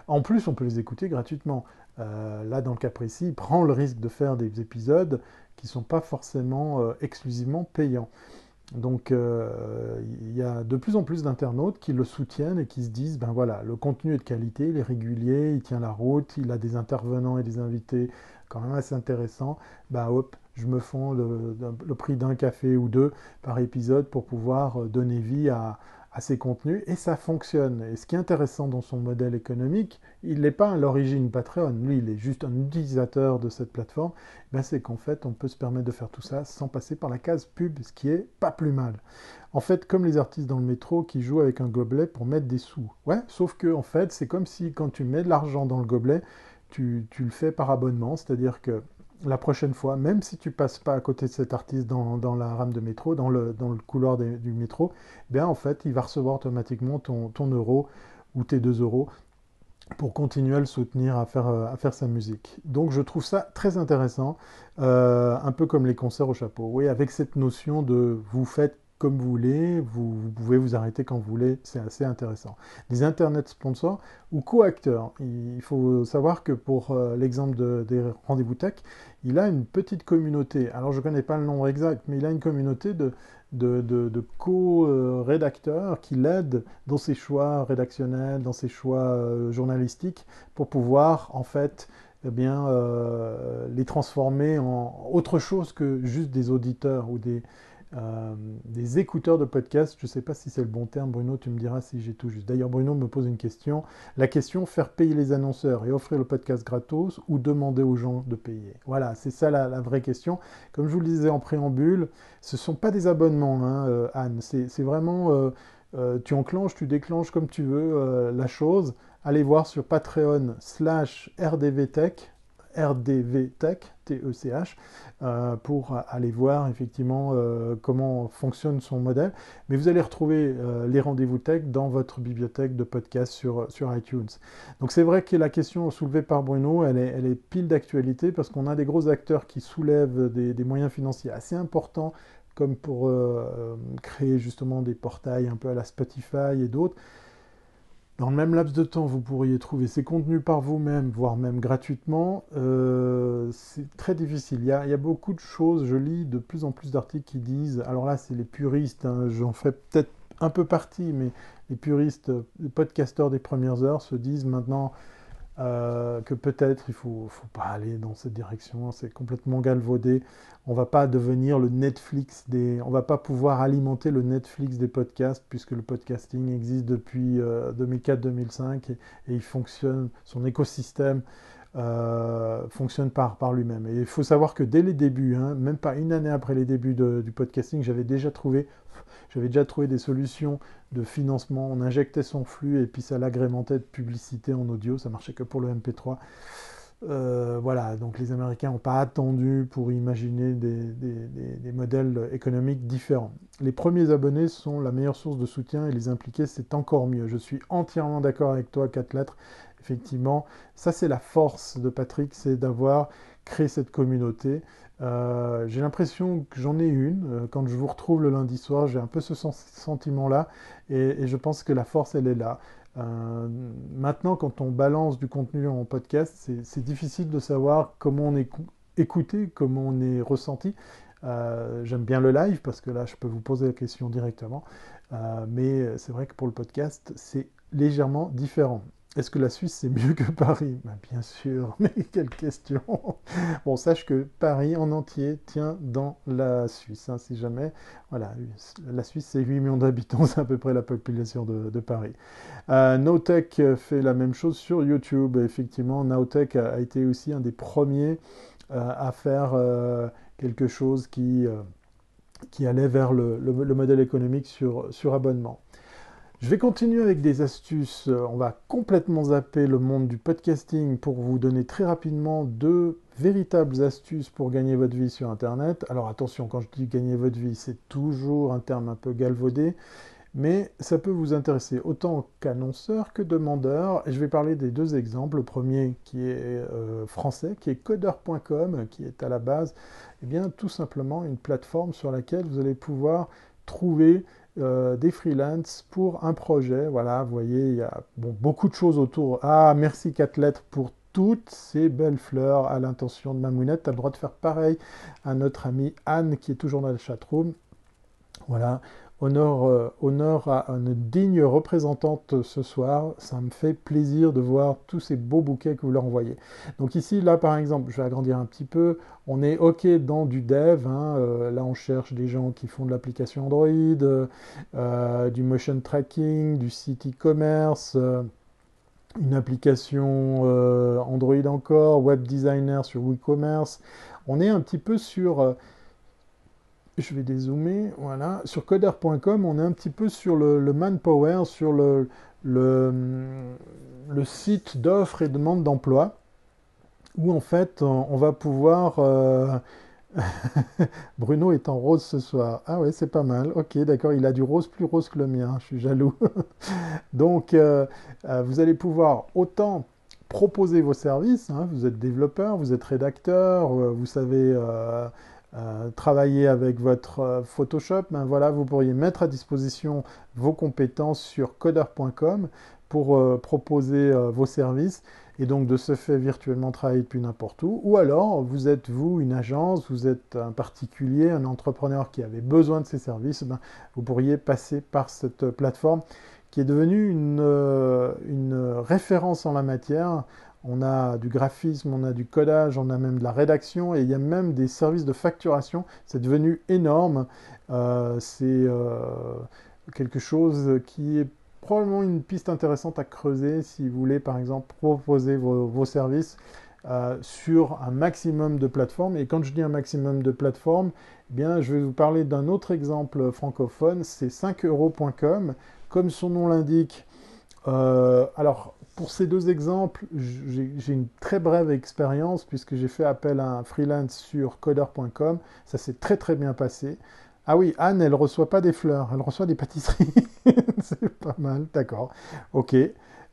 en plus, on peut les écouter gratuitement. Là, dans le cas précis, il prend le risque de faire des épisodes qui ne sont pas forcément exclusivement payants. Donc euh, il y a de plus en plus d'internautes qui le soutiennent et qui se disent, ben voilà, le contenu est de qualité, il est régulier, il tient la route, il a des intervenants et des invités quand même assez intéressants, ben hop, je me fonds le prix d'un café ou deux par épisode pour pouvoir euh, donner vie à, à ses contenus et ça fonctionne. Et ce qui est intéressant dans son modèle économique, il n'est pas à l'origine Patreon, lui il est juste un utilisateur de cette plateforme, ben c'est qu'en fait on peut se permettre de faire tout ça sans passer par la case pub, ce qui est pas plus mal. En fait, comme les artistes dans le métro qui jouent avec un gobelet pour mettre des sous. Ouais, sauf que en fait c'est comme si quand tu mets de l'argent dans le gobelet, tu, tu le fais par abonnement, c'est-à-dire que la prochaine fois, même si tu passes pas à côté de cet artiste dans, la rame de métro, dans le, couloir du métro, bien en fait, il va recevoir automatiquement ton, euro ou tes 2 euros pour continuer à le soutenir à faire, euh, à faire sa musique. Donc je trouve ça très intéressant, euh, un peu comme les concerts au chapeau. Oui, avec cette notion de vous faites comme vous voulez, vous, pouvez vous arrêter quand vous voulez, c'est assez intéressant. Des internet sponsors ou co-acteurs. Il faut savoir que pour euh, l'exemple des rendez-vous tech, il a une petite communauté. Alors je ne connais pas le nombre exact, mais il a une communauté de, co-rédacteurs qui l'aident dans ses choix rédactionnels, dans ses choix euh, journalistiques, pour pouvoir en fait eh euh, les transformer en autre chose que juste des auditeurs ou des, euh, des écouteurs de podcast. Je ne sais pas si c'est le bon terme, Bruno, tu me diras si j'ai tout juste. D'ailleurs, Bruno me pose une question. La question, faire payer les annonceurs et offrir le podcast gratos ou demander aux gens de payer? Voilà, c'est ça la, vraie question. Comme je vous le disais en préambule, ce ne sont pas des abonnements, hein, euh, Anne. C'est vraiment, euh, tu enclenches, tu déclenches comme tu veux la chose. Allez voir sur Patreon slash rdvtech, rdvtech, T-E-C-H, euh, pour aller voir effectivement euh, comment fonctionne son modèle. Mais vous allez retrouver euh, les rendez-vous tech dans votre bibliothèque de podcasts sur, sur iTunes. Donc c'est vrai que la question soulevée par Bruno, elle est, pile d'actualité parce qu'on a des gros acteurs qui soulèvent des moyens financiers assez importants comme pour créer justement des portails un peu à la Spotify et d'autres. Dans le même laps de temps, vous pourriez trouver ces contenus par vous-même, voire même gratuitement. Euh, c'est très difficile. Il y, a, beaucoup de choses. Je lis de plus en plus d'articles qui disent, alors là, c'est les puristes, hein, j'en fais peut-être un peu partie, mais les puristes, les podcasteurs des premières heures se disent maintenant euh, que peut-être il faut, faut pas aller dans cette direction, c'est complètement galvaudé. On va pas devenir le Netflix des, on va pas pouvoir alimenter le Netflix des podcasts puisque le podcasting existe depuis 2004-2005 euh, et, il fonctionne, son écosystème euh, fonctionne par, lui-même. Et il faut savoir que dès les débuts, hein, même pas une année après les débuts du podcasting, j'avais déjà trouvé j'avais déjà trouvé des solutions de financement. On injectait son flux et puis ça l'agrémentait de publicité en audio. Ça marchait que pour le MP3. Euh, voilà, donc les Américains n'ont pas attendu pour imaginer des, modèles économiques différents. Les premiers abonnés sont la meilleure source de soutien et les impliquer, c'est encore mieux. Je suis entièrement d'accord avec toi, 4 lettres. Effectivement, ça c'est la force de Patrick, c'est d'avoir créé cette communauté. Euh, j'ai l'impression que j'en ai une. Euh, quand je vous retrouve le lundi soir, j'ai un peu ce sentiment-là. Et, je pense que la force, elle est là. Euh, maintenant, quand on balance du contenu en podcast, c'est difficile de savoir comment on est écouté, comment on est ressenti. J'aime bien le live parce que là, je peux vous poser la question directement. mais c'est vrai que pour le podcast, c'est légèrement différent. Est-ce que la Suisse c'est mieux que Paris? Ben, Bien sûr, mais quelle question Bon, sache que Paris en entier tient dans la Suisse, hein, si jamais. Voilà, la Suisse c'est 8 millions d'habitants, c'est à peu près la population de, Paris. Euh, fait la même chose sur YouTube. Effectivement, Nowtech a, été aussi un des premiers euh, à faire euh, quelque chose qui, qui allait vers le, modèle économique sur abonnement. Je vais continuer avec des astuces. Euh, on va complètement zapper le monde du podcasting pour vous donner très rapidement deux véritables astuces pour gagner votre vie sur Internet. Alors attention, quand je dis gagner votre vie, c'est toujours un terme un peu galvaudé, mais ça peut vous intéresser autant qu'annonceur que demandeur. Je vais parler des deux exemples. Le premier qui est euh, français, qui est coder.com, qui est à la base, eh bien, tout simplement une plateforme sur laquelle vous allez pouvoir trouver euh, des freelances pour un projet. Voilà, vous voyez, il y a beaucoup de choses autour. Ah, merci 4 lettres pour toutes ces belles fleurs à l'intention de Mamounette. Tu as le droit de faire pareil à notre amie Anne qui est toujours dans le chatroom. Voilà, Honneur, euh, honneur à une digne représentante ce soir. Ça me fait plaisir de voir tous ces beaux bouquets que vous leur envoyez. Donc ici, là par exemple, je vais agrandir un petit peu. On est OK dans du dev. Hein. Euh, là, on cherche des gens qui font de l'application Android, euh, du motion tracking, du site e-commerce une application Android encore, web designer sur WeCommerce. On est un petit peu sur je vais dézoomer, voilà. Sur coder.com, on est un petit peu sur le, manpower, sur le, site d'offres et demandes d'emploi, où en fait on, va pouvoir... Euh, Bruno est en rose ce soir. Ah ouais, c'est pas mal. Ok, d'accord, il a du rose plus rose que le mien, je suis jaloux. Donc, euh, euh, vous allez pouvoir autant proposer vos services, hein. vous êtes développeur, vous êtes rédacteur, vous savez travailler avec votre euh, Photoshop, ben voilà, vous pourriez mettre à disposition vos compétences sur coder.com pour euh, proposer vos services et donc de ce fait virtuellement travailler depuis n'importe où. Ou alors vous êtes vous une agence, vous êtes un particulier, un entrepreneur qui avait besoin de ces services, ben, vous pourriez passer par cette plateforme qui est devenue une référence en la matière on a du graphisme, on a du codage, on a même de la rédaction et il y a même des services de facturation. C'est devenu énorme. Euh, c'est euh, quelque chose qui est probablement une piste intéressante à creuser si vous voulez par exemple proposer vos, services euh, sur un maximum de plateformes. Et quand je dis un maximum de plateformes, eh bien, je vais vous parler d'un autre exemple francophone, c'est 5euros.com. Comme son nom l'indique, alors pour ces deux exemples, j'ai une très brève expérience puisque j'ai fait appel à un freelance sur coder.com. Ça s'est très très bien passé. Ah oui, Anne, elle reçoit pas des fleurs, elle reçoit des pâtisseries. C'est pas mal, d'accord. Ok.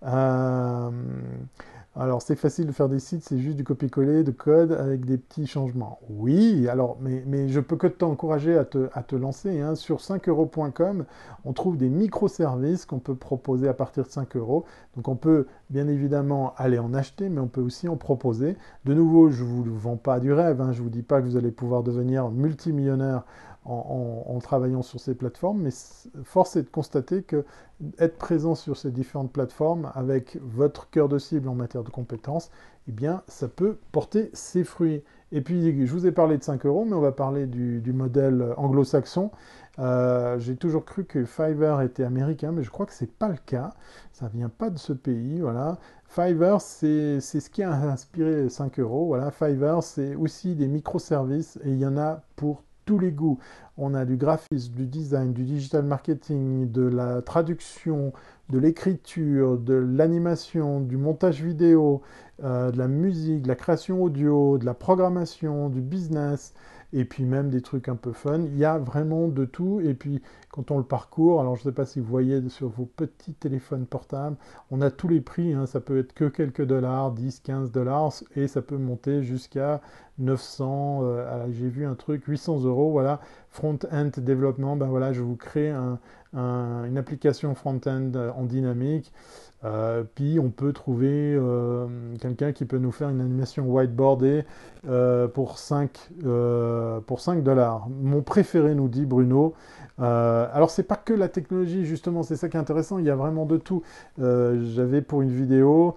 Euh, Alors c'est facile de faire des sites, c'est juste du copier-coller de code avec des petits changements. Oui, alors mais, mais je peux que t'encourager à te, à te lancer. Hein. Sur 5euros.com, on trouve des microservices qu'on peut proposer à partir de 5 euros. Donc on peut bien évidemment aller en acheter, mais on peut aussi en proposer. De nouveau, je ne vous vends pas du rêve, hein. je ne vous dis pas que vous allez pouvoir devenir multimillionnaire en, travaillant sur ces plateformes, mais force est de constater que être présent sur ces différentes plateformes avec votre cœur de cible en matière de compétences, eh bien, ça peut porter ses fruits. Et puis, je vous ai parlé de 5 euros, mais on va parler du, modèle anglo-saxon. Euh, j'ai toujours cru que Fiverr était américain, mais je crois que ce n'est pas le cas. Ça ne vient pas de ce pays, voilà. Fiverr, c'est ce qui a inspiré 5 euros. Voilà, Fiverr, c'est aussi des microservices et il y en a pour tous les goûts. On a du graphisme, du design, du digital marketing, de la traduction, de l'écriture, de l'animation, du montage vidéo, euh, de la musique, de la création audio, de la programmation, du business et puis même des trucs un peu fun. Il y a vraiment de tout. Et puis quand on le parcourt, alors je ne sais pas si vous voyez sur vos petits téléphones portables, on a tous les prix. Hein. Ça peut être que quelques dollars, 10, 15 dollars, et ça peut monter jusqu'à 900. Euh, j'ai vu un truc, 800 euros. Voilà, front-end développement. Ben voilà, je vous crée une application front-end en dynamique. Euh, puis on peut trouver euh, quelqu'un qui peut nous faire une animation whiteboardée euh, pour 5 pour 5 dollars. Mon préféré nous dit Bruno. Alors c'est pas que la technologie justement, c'est ça qui est intéressant. Il y a vraiment de tout. J'avais pour une vidéo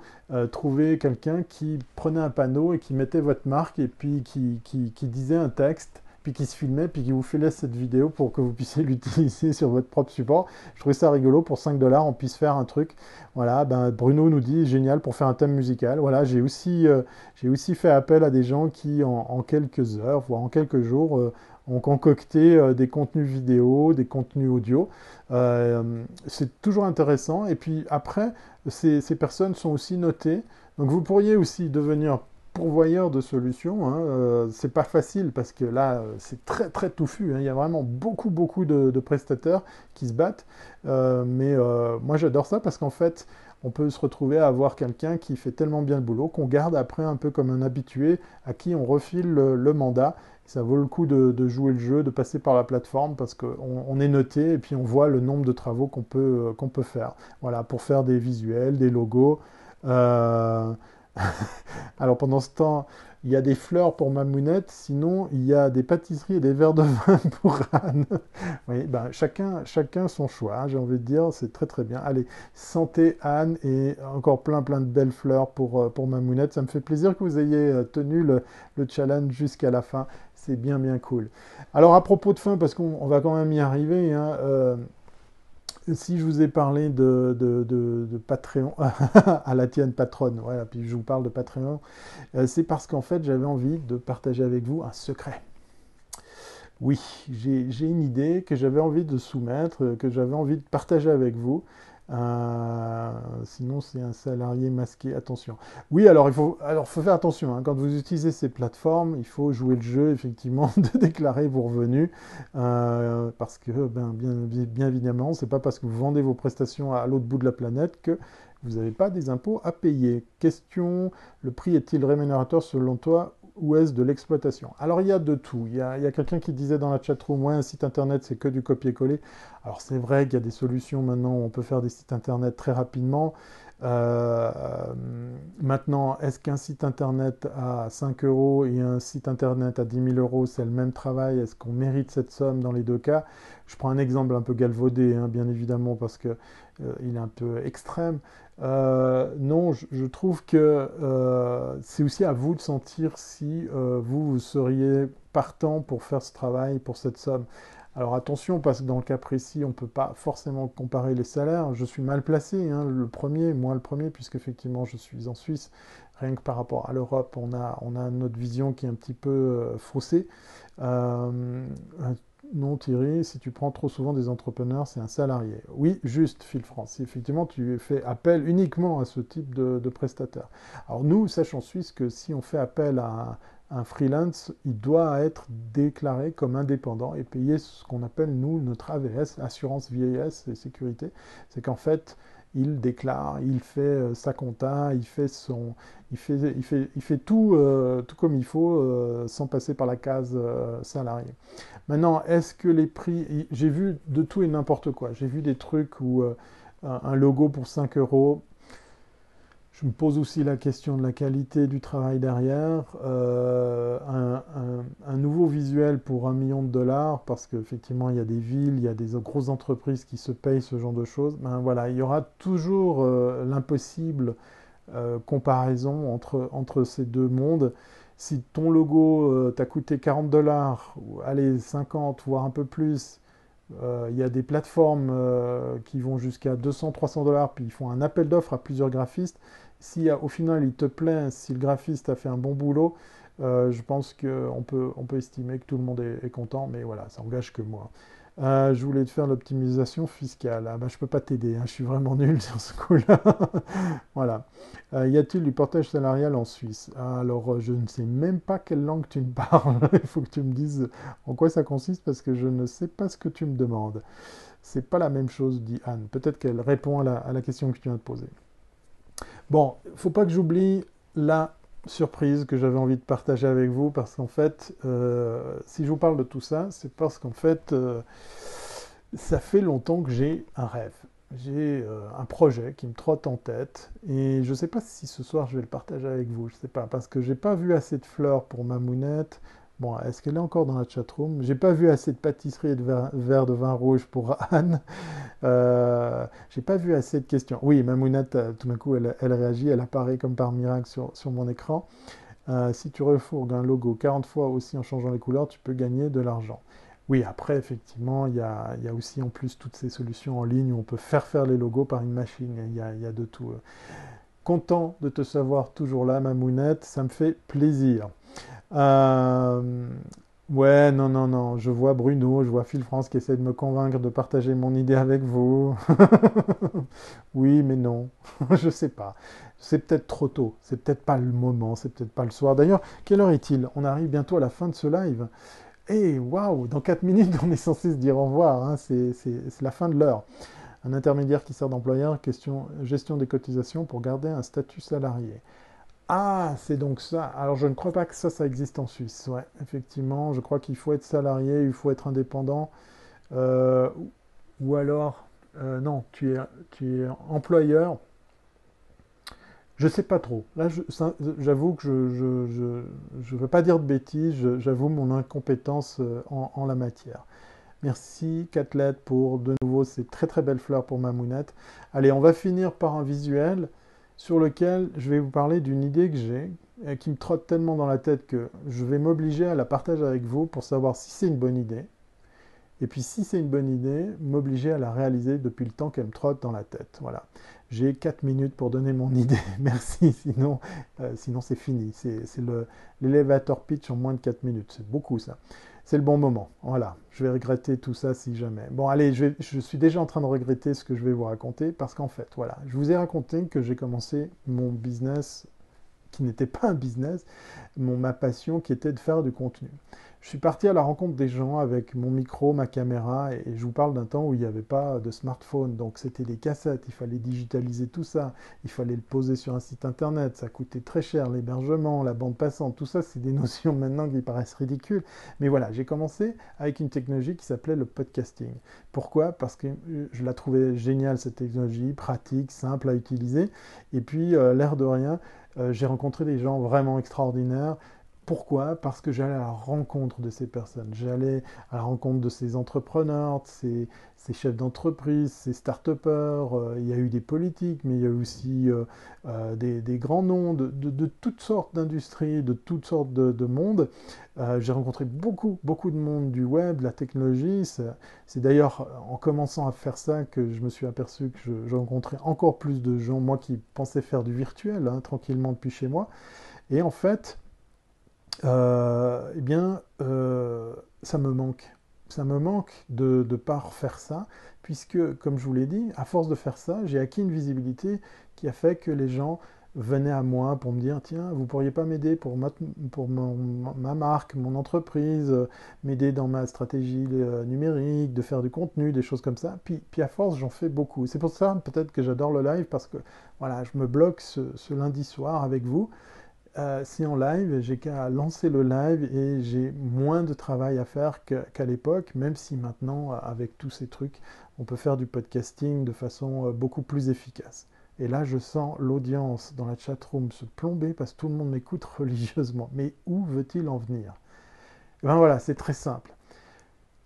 trouvé quelqu'un qui prenait un panneau et qui mettait votre marque et puis qui, qui disait un texte puis qui se filmait, puis qui vous fait cette vidéo pour que vous puissiez l'utiliser sur votre propre support. Je trouvais ça rigolo, pour 5 dollars, on puisse faire un truc. Voilà, ben Bruno nous dit, génial pour faire un thème musical. Voilà, j'ai aussi, euh, aussi fait appel à des gens qui, en, quelques heures, voire en quelques jours, euh, ont concocté euh, des contenus vidéo, des contenus audio. c'est toujours intéressant. Et puis après, ces, personnes sont aussi notées. Donc vous pourriez aussi devenir pourvoyeur de solutions. Hein, euh, c'est pas facile parce que là, euh, c'est très très touffu. Hein. il y a vraiment beaucoup beaucoup de, prestataires qui se battent. Euh, mais moi, j'adore ça parce qu'en fait, on peut se retrouver à avoir quelqu'un qui fait tellement bien le boulot qu'on garde après un peu comme un habitué à qui on refile le, mandat. ça vaut le coup de, jouer le jeu, de passer par la plateforme parce qu'on on est noté et puis on voit le nombre de travaux qu'on peut, qu'on peut faire. Voilà, pour faire des visuels, des logos. Alors pendant ce temps, il y a des fleurs pour ma mounette, sinon il y a des pâtisseries et des verres de vin pour Anne. oui, ben, chacun, chacun son choix, hein, j'ai envie de dire, c'est très très bien. Allez, santé Anne et encore plein plein de belles fleurs pour, euh, pour ma mounette. Ça me fait plaisir que vous ayez euh, tenu le, challenge jusqu'à la fin. C'est bien bien cool. Alors à propos de fin, parce qu'on va quand même y arriver, hein, euh, si je vous ai parlé de, Patreon, à la tienne patronne, voilà, puis je vous parle de Patreon, euh, c'est parce qu'en fait j'avais envie de partager avec vous un secret. Oui, j'ai une idée que j'avais envie de soumettre, que j'avais envie de partager avec vous. Euh, sinon, c'est un salarié masqué. Attention. Oui, alors il faut, alors faire attention. Hein. Quand vous utilisez ces plateformes, il faut jouer le jeu, effectivement, de déclarer vos revenus, euh, parce que, ben, bien, bien évidemment, c'est pas parce que vous vendez vos prestations à l'autre bout de la planète que vous n'avez pas des impôts à payer. Question le prix est-il rémunérateur selon toi ou est-ce de l'exploitation Alors il y a de tout. Il y a, quelqu'un qui disait dans la chatroom, ouais, un site internet c'est que du copier-coller. Alors c'est vrai qu'il y a des solutions maintenant, on peut faire des sites internet très rapidement. Euh, maintenant, est-ce qu'un site internet à 5 euros et un site internet à 10 000 euros, c'est le même travail? Est-ce qu'on mérite cette somme dans les deux cas? Je prends un exemple un peu galvaudé, hein, bien évidemment, parce qu'il euh, est un peu extrême. Euh, non, je, trouve que euh, c'est aussi à vous de sentir si euh, vous, seriez partant pour faire ce travail, pour cette somme. Alors attention, parce que dans le cas précis, on ne peut pas forcément comparer les salaires. Je suis mal placé, hein, le premier, moi le premier, puisque effectivement je suis en Suisse. Rien que par rapport à l'Europe, on a, on a notre vision qui est un petit peu faussée. Non, Thierry, si tu prends trop souvent des entrepreneurs, c'est un salarié. Oui, juste, Phil France. Effectivement, tu fais appel uniquement à ce type de, prestataire. Alors nous, sachons en Suisse que si on fait appel à un, freelance, il doit être déclaré comme indépendant et payer ce qu'on appelle, nous, notre AVS, assurance vieillesse et sécurité. C'est qu'en fait, il déclare, il fait sa compta, il fait son, il fait, fait tout, tout comme il faut, sans passer par la case salarié. Maintenant, est-ce que les prix, j'ai vu de tout et n'importe quoi. J'ai vu des trucs où un logo pour 5 euros, je me pose aussi la question de la qualité du travail derrière, euh, un, nouveau visuel pour un million de dollars, parce qu'effectivement il y a des villes, il y a des grosses entreprises qui se payent ce genre de choses. Ben voilà, il y aura toujours euh, l'impossible euh, comparaison entre, entre ces deux mondes. Si ton logo t'a coûté 40 dollars, allez 50, voire un peu plus, il y a des plateformes qui vont jusqu'à 200-300 dollars, puis ils font un appel d'offres à plusieurs graphistes si au final il te plaît, si le graphiste a fait un bon boulot, euh, je pense qu'on peut, on peut estimer que tout le monde est, content, mais voilà, ça engage que moi. Euh, je voulais te faire l'optimisation fiscale. Ah, bah, je ne peux pas t'aider, hein, je suis vraiment nul sur ce coup-là. voilà. Euh, y a-t-il du portage salarial en Suisse? Alors, je ne sais même pas quelle langue tu me parles. Il faut que tu me dises en quoi ça consiste parce que je ne sais pas ce que tu me demandes. C'est pas la même chose, dit Anne. Peut-être qu'elle répond à la question que tu viens de poser. Bon, il ne faut pas que j'oublie la surprise que j'avais envie de partager avec vous, parce qu'en fait, euh, si je vous parle de tout ça, c'est parce qu'en fait, euh, ça fait longtemps que j'ai un rêve. J'ai euh, un projet qui me trotte en tête, et je ne sais pas si ce soir je vais le partager avec vous, je ne sais pas, parce que j'ai pas vu assez de fleurs pour ma mounette, Bon, est-ce qu'elle est encore dans la chatroom? J'ai pas vu assez de pâtisserie et de verre, de vin rouge pour Anne. Euh, J'ai pas vu assez de questions. Oui, Mamounette, tout d'un coup, elle, réagit, elle apparaît comme par miracle sur, mon écran. Euh, si tu refourgues un logo 40 fois aussi en changeant les couleurs, tu peux gagner de l'argent. Oui, après, effectivement, il y, a, aussi en plus toutes ces solutions en ligne où on peut faire faire les logos par une machine. Il y a, de tout. Content de te savoir toujours là, Mamounette, ça me fait plaisir. Euh, ouais, non, non, non. Je vois Bruno, je vois Phil France qui essaie de me convaincre de partager mon idée avec vous. oui, mais non. je sais pas. C'est peut-être trop tôt. C'est peut-être pas le moment. C'est peut-être pas le soir. D'ailleurs, quelle heure est-il? On arrive bientôt à la fin de ce live. Et waouh, dans 4 minutes, on est censé se dire au revoir. Hein. C'est la fin de l'heure. Un intermédiaire qui sert d'employeur, question gestion des cotisations pour garder un statut salarié. Ah, c'est donc ça. Alors, je ne crois pas que ça, ça existe en Suisse. Ouais, effectivement, je crois qu'il faut être salarié, il faut être indépendant. Euh, ou alors, euh, non, tu es, tu es employeur. Je ne sais pas trop. Là, j'avoue que je ne veux pas dire de bêtises, j'avoue mon incompétence euh, en, en, la matière. Merci, Catlette, pour de nouveau ces très très belles fleurs pour ma mounette. Allez, on va finir par un visuel sur lequel je vais vous parler d'une idée que j'ai, qui me trotte tellement dans la tête que je vais m'obliger à la partager avec vous pour savoir si c'est une bonne idée. Et puis si c'est une bonne idée, m'obliger à la réaliser depuis le temps qu'elle me trotte dans la tête. Voilà. J'ai 4 minutes pour donner mon idée. Merci, sinon, euh, sinon c'est fini. C'est pitch en moins de 4 minutes. C'est beaucoup ça c'est le bon moment. Voilà, je vais regretter tout ça si jamais. Bon, allez, je, suis déjà en train de regretter ce que je vais vous raconter parce qu'en fait, voilà, je vous ai raconté que j'ai commencé mon business qui n'était pas un business, mon, ma passion qui était de faire du contenu. Je suis parti à la rencontre des gens avec mon micro, ma caméra, et je vous parle d'un temps où il n'y avait pas de smartphone, donc c'était des cassettes, il fallait digitaliser tout ça, il fallait le poser sur un site internet, ça coûtait très cher, l'hébergement, la bande passante, tout ça, c'est des notions maintenant qui paraissent ridicules. Mais voilà, j'ai commencé avec une technologie qui s'appelait le podcasting. Pourquoi? Parce que euh, je la trouvais géniale, cette technologie, pratique, simple à utiliser, et puis, euh, l'air de rien, euh, j'ai rencontré des gens vraiment extraordinaires, pourquoi? Parce que j'allais à la rencontre de ces personnes, j'allais à la rencontre de ces entrepreneurs, ces, ces chefs d'entreprise, ces start-upers, euh, il y a eu des politiques, mais il y a eu aussi euh, euh, des, grands noms de, toutes sortes d'industries, de toutes sortes de, mondes. J'ai rencontré beaucoup, beaucoup de monde du web, de la technologie. C'est d'ailleurs en commençant à faire ça que je me suis aperçu que je, rencontrais encore plus de gens, moi qui pensais faire du virtuel, hein, tranquillement depuis chez moi. Et en fait, euh, eh bien, euh, ça me manque. Ça me manque de ne pas refaire ça, puisque, comme je vous l'ai dit, à force de faire ça, j'ai acquis une visibilité qui a fait que les gens venaient à moi pour me dire tiens, vous pourriez pas m'aider pour, ma, pour ma marque, mon entreprise, m'aider dans ma stratégie euh, numérique, de faire du contenu, des choses comme ça. Puis, puis à force, j'en fais beaucoup. C'est pour ça peut-être que j'adore le live parce que voilà, je me bloque ce, lundi soir avec vous. Euh, si en live, j'ai qu'à lancer le live et j'ai moins de travail à faire qu'à l'époque, même si maintenant, avec tous ces trucs, on peut faire du podcasting de façon beaucoup plus efficace. Et là, je sens l'audience dans la chatroom se plomber parce que tout le monde m'écoute religieusement. Mais où veut-il en venir? Ben voilà, c'est très simple.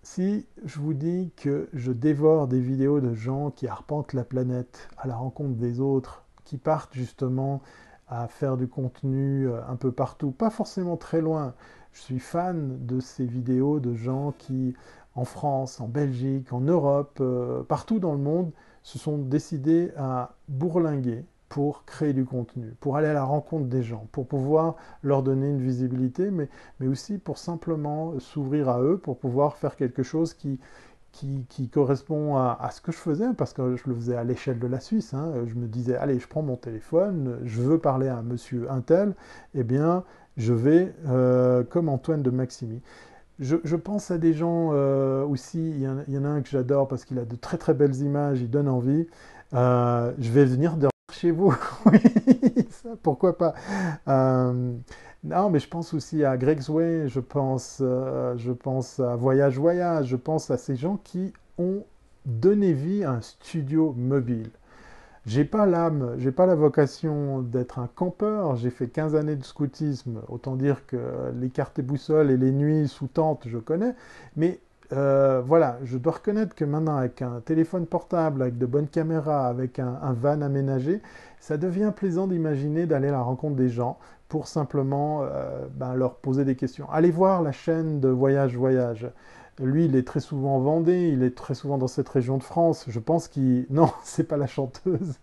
Si je vous dis que je dévore des vidéos de gens qui arpentent la planète à la rencontre des autres, qui partent justement à faire du contenu euh, un peu partout, pas forcément très loin, je suis fan de ces vidéos de gens qui, en France, en Belgique, en Europe, euh, partout dans le monde, se sont décidés à bourlinguer pour créer du contenu, pour aller à la rencontre des gens, pour pouvoir leur donner une visibilité, mais, mais aussi pour simplement s'ouvrir à eux, pour pouvoir faire quelque chose qui, qui, correspond à, ce que je faisais, parce que je le faisais à l'échelle de la Suisse. Hein. Je me disais, allez, je prends mon téléphone, je veux parler à un monsieur Intel, eh bien, je vais, euh, comme Antoine de Maximi, je, pense à des gens euh, aussi, il y, en, a un que j'adore parce qu'il a de très très belles images, il donne envie. Euh, je vais venir dormir chez vous, oui, pourquoi pas. Euh, non, mais je pense aussi à Greg's Way, je pense, je pense à Voyage Voyage, je pense à ces gens qui ont donné vie à un studio mobile. J'ai pas l'âme, j'ai pas la vocation d'être un campeur. J'ai fait 15 années de scoutisme. Autant dire que les cartes et boussoles et les nuits sous tente, je connais. Mais euh, voilà, je dois reconnaître que maintenant, avec un téléphone portable, avec de bonnes caméras, avec un, van aménagé, ça devient plaisant d'imaginer d'aller à la rencontre des gens pour simplement euh, ben, leur poser des questions. Allez voir la chaîne de Voyage Voyage. Lui, il est très souvent en Vendée, il est très souvent dans cette région de France. Je pense qu'il... Non, c'est pas la chanteuse.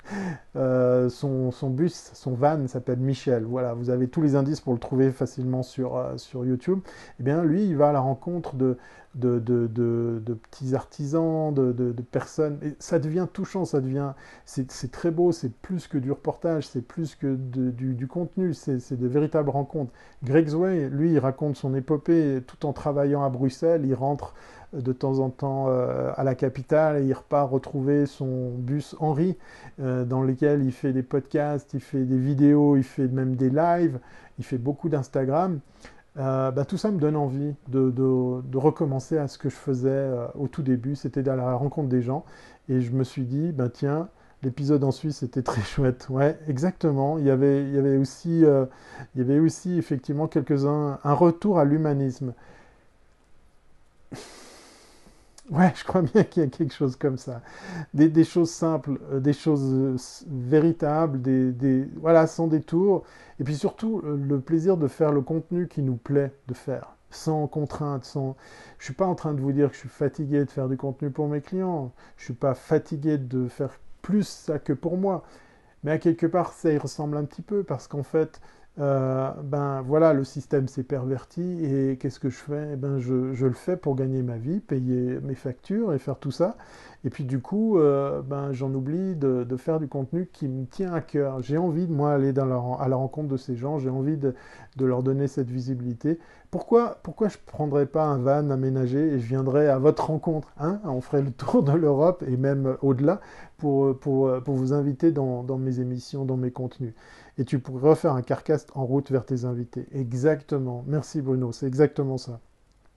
Euh, son, bus, son van s'appelle Michel. Voilà, vous avez tous les indices pour le trouver facilement sur, euh, sur YouTube. Eh bien, lui, il va à la rencontre de, de, de, petits artisans, de, personnes. Et ça devient touchant, ça devient. C'est très beau, c'est plus que du reportage, c'est plus que du, du, contenu, c'est de véritables rencontres. Greg Zway, lui, il raconte son épopée tout en travaillant à Bruxelles. Il rentre de temps en temps euh, à la capitale et il repart retrouver son bus Henri euh, dans lequel il fait des podcasts, il fait des vidéos, il fait même des lives, il fait beaucoup d'Instagram. Euh, bah, tout ça me donne envie de, recommencer à ce que je faisais euh, au tout début, c'était d'aller à la rencontre des gens. Et je me suis dit, ben tiens, l'épisode en Suisse était très chouette. Ouais, exactement. Il y avait, il y avait, aussi, euh, il y avait aussi effectivement quelques-uns, un retour à l'humanisme. Ouais, je crois bien qu'il y a quelque chose comme ça. Des, choses simples, euh, des choses euh, véritables, des, voilà, sans détour. Et puis surtout, euh, le plaisir de faire le contenu qui nous plaît de faire, sans contrainte. Sans... Je ne suis pas en train de vous dire que je suis fatigué de faire du contenu pour mes clients. Je ne suis pas fatigué de faire plus ça que pour moi. Mais à quelque part, ça y ressemble un petit peu parce qu'en fait, euh, ben voilà, le système s'est perverti et qu'est-ce que je fais? Eh ben je, le fais pour gagner ma vie, payer mes factures et faire tout ça. Et puis du coup, euh, ben, j'en oublie de, faire du contenu qui me tient à cœur. J'ai envie de moi aller à la rencontre de ces gens, j'ai envie de, leur donner cette visibilité. Pourquoi, pourquoi je prendrais pas un van aménagé et je viendrais à votre rencontre hein? On ferait le tour de l'Europe et même au-delà pour, pour, pour, vous inviter dans, dans mes émissions, dans mes contenus et tu pourrais refaire un carcast en route vers tes invités. Exactement. Merci Bruno, c'est exactement ça.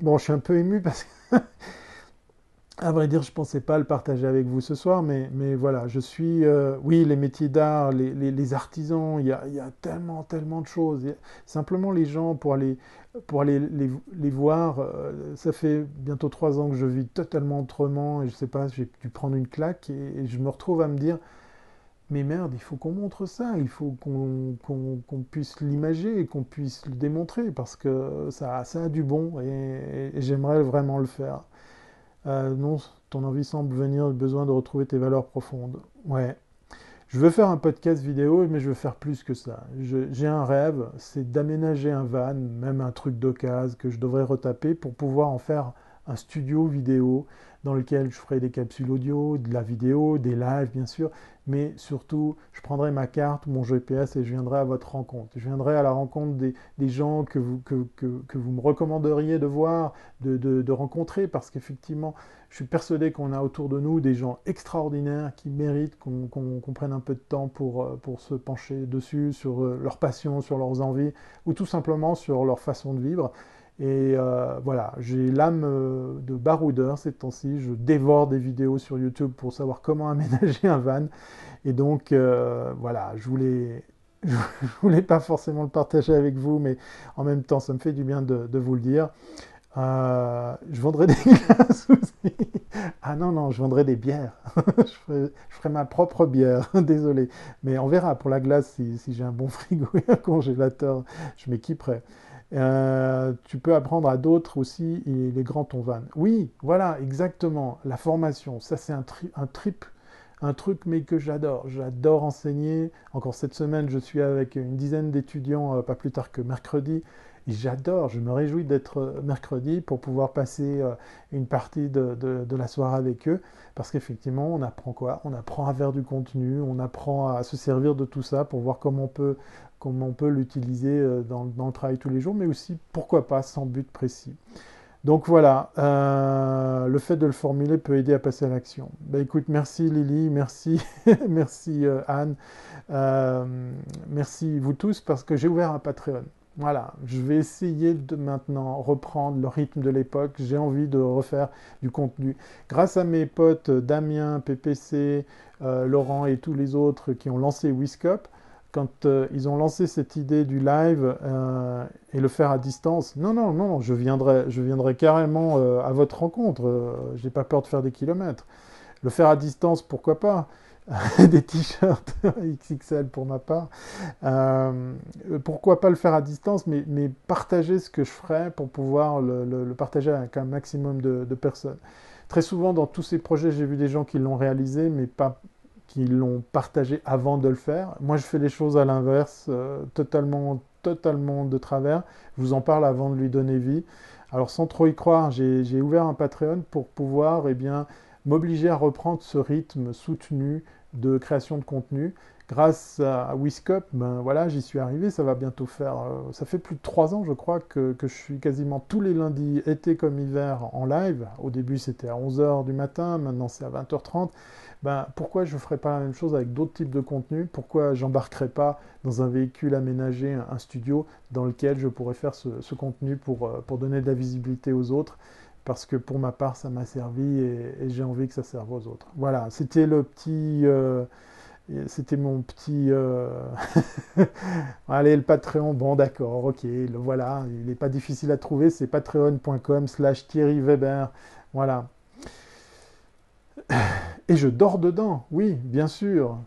Bon, je suis un peu ému parce que, à vrai dire, je ne pensais pas le partager avec vous ce soir, mais, mais voilà, je suis, euh, oui, les métiers d'art, les, les, artisans, il y, a, y, a, tellement, tellement de choses. simplement les gens, pour aller, pour aller les, les voir, euh, ça fait bientôt trois ans que je vis totalement autrement, et je ne sais pas, j'ai dû prendre une claque, et je me retrouve à me dire, mais merde, il faut qu'on montre ça, il faut qu'on puisse l'imager qu'on puisse le démontrer parce que ça, ça a du bon et, j'aimerais vraiment le faire. Euh, non, ton envie semble venir du besoin de retrouver tes valeurs profondes. Ouais. Je veux faire un podcast vidéo, mais je veux faire plus que ça. J'ai un rêve, c'est d'aménager un van, même un truc d'occasion que je devrais retaper pour pouvoir en faire un studio vidéo dans lequel je ferai des capsules audio, de la vidéo, des lives bien sûr, mais surtout je prendrai ma carte, mon GPS et je viendrai à votre rencontre. Je viendrai à la rencontre des, gens que vous, me recommanderiez de voir, de, de, rencontrer, parce qu'effectivement, je suis persuadé qu'on a autour de nous des gens extraordinaires qui méritent qu'on prenne un peu de temps pour, euh, pour se pencher dessus, sur euh, leur passion, sur leurs envies, ou tout simplement sur leur façon de vivre. Et euh, voilà, j'ai l'âme euh, de baroudeur ces temps-ci. Je dévore des vidéos sur YouTube pour savoir comment aménager un van. Et donc, euh, voilà, je voulais, je voulais pas forcément le partager avec vous, mais en même temps, ça me fait du bien de, vous le dire. je vendrai des glaces aussi. Ah non, non, je vendrai des bières. je, ferai, ma propre bière, désolé. Mais on verra pour la glace si, si j'ai un bon frigo et un congélateur, je m'équiperai. Euh, tu peux apprendre à d'autres aussi, il est grand ton van. Oui, voilà, exactement. La formation, ça c'est un, trip, un truc mais que j'adore. J'adore enseigner. Encore cette semaine, je suis avec une dizaine d'étudiants, euh, pas plus tard que mercredi. J'adore, je me réjouis d'être euh, mercredi pour pouvoir passer une partie de, la soirée avec eux. Parce qu'effectivement, on apprend quoi? On apprend à faire du contenu, on apprend à se servir de tout ça pour voir comment on peut l'utiliser euh, dans, le travail tous les jours, mais aussi, pourquoi pas, sans but précis. Donc voilà, euh, le fait de le formuler peut aider à passer à l'action. Ben écoute, merci Lily, merci, merci euh, Anne, merci vous tous parce que j'ai ouvert un Patreon. Voilà, je vais essayer de maintenant reprendre le rythme de l'époque. J'ai envie de refaire du contenu. Grâce à mes potes Damien, PPC, Laurent et tous les autres qui ont lancé Wiscop, quand euh, ils ont lancé cette idée du live euh, et le faire à distance, non, non, non, je viendrai, je viendrai carrément euh, à votre rencontre. je n'ai pas peur de faire des kilomètres. Le faire à distance, pourquoi pas? Des t-shirts XXL pour ma part. pourquoi pas le faire à distance, mais, partager ce que je ferai pour pouvoir le, partager avec un maximum de, de personnes. Très souvent, dans tous ces projets, j'ai vu des gens qui l'ont réalisé, mais pas, qui l'ont partagé avant de le faire. Moi, je fais les choses à l'inverse, euh, totalement, totalement de travers. Je vous en parle avant de lui donner vie. Alors, sans trop y croire, j'ai ouvert un Patreon pour pouvoir eh bien, m'obliger à reprendre ce rythme soutenu de création de contenu. Grâce à Wiscop, ben voilà, j'y suis arrivé. Ça va bientôt faire, euh, ça fait plus de trois ans, je crois, que, je suis quasiment tous les lundis, été comme hiver, en live. Au début, c'était à 11h du matin, maintenant c'est à 20h30 ben, pourquoi je ne ferais pas la même chose avec d'autres types de contenus? Pourquoi j'embarquerais pas dans un véhicule aménagé, un studio, dans lequel je pourrais faire ce, contenu euh, pour donner de la visibilité aux autres? Parce que pour ma part, ça m'a servi et, j'ai envie que ça serve aux autres. Voilà, c'était le petit... Euh, c'était mon petit... Euh, allez, le Patreon, bon d'accord, ok, le voilà, il n'est pas difficile à trouver, c'est patreon.com slash Thierry Weber. Voilà. Et je dors dedans, oui, bien sûr.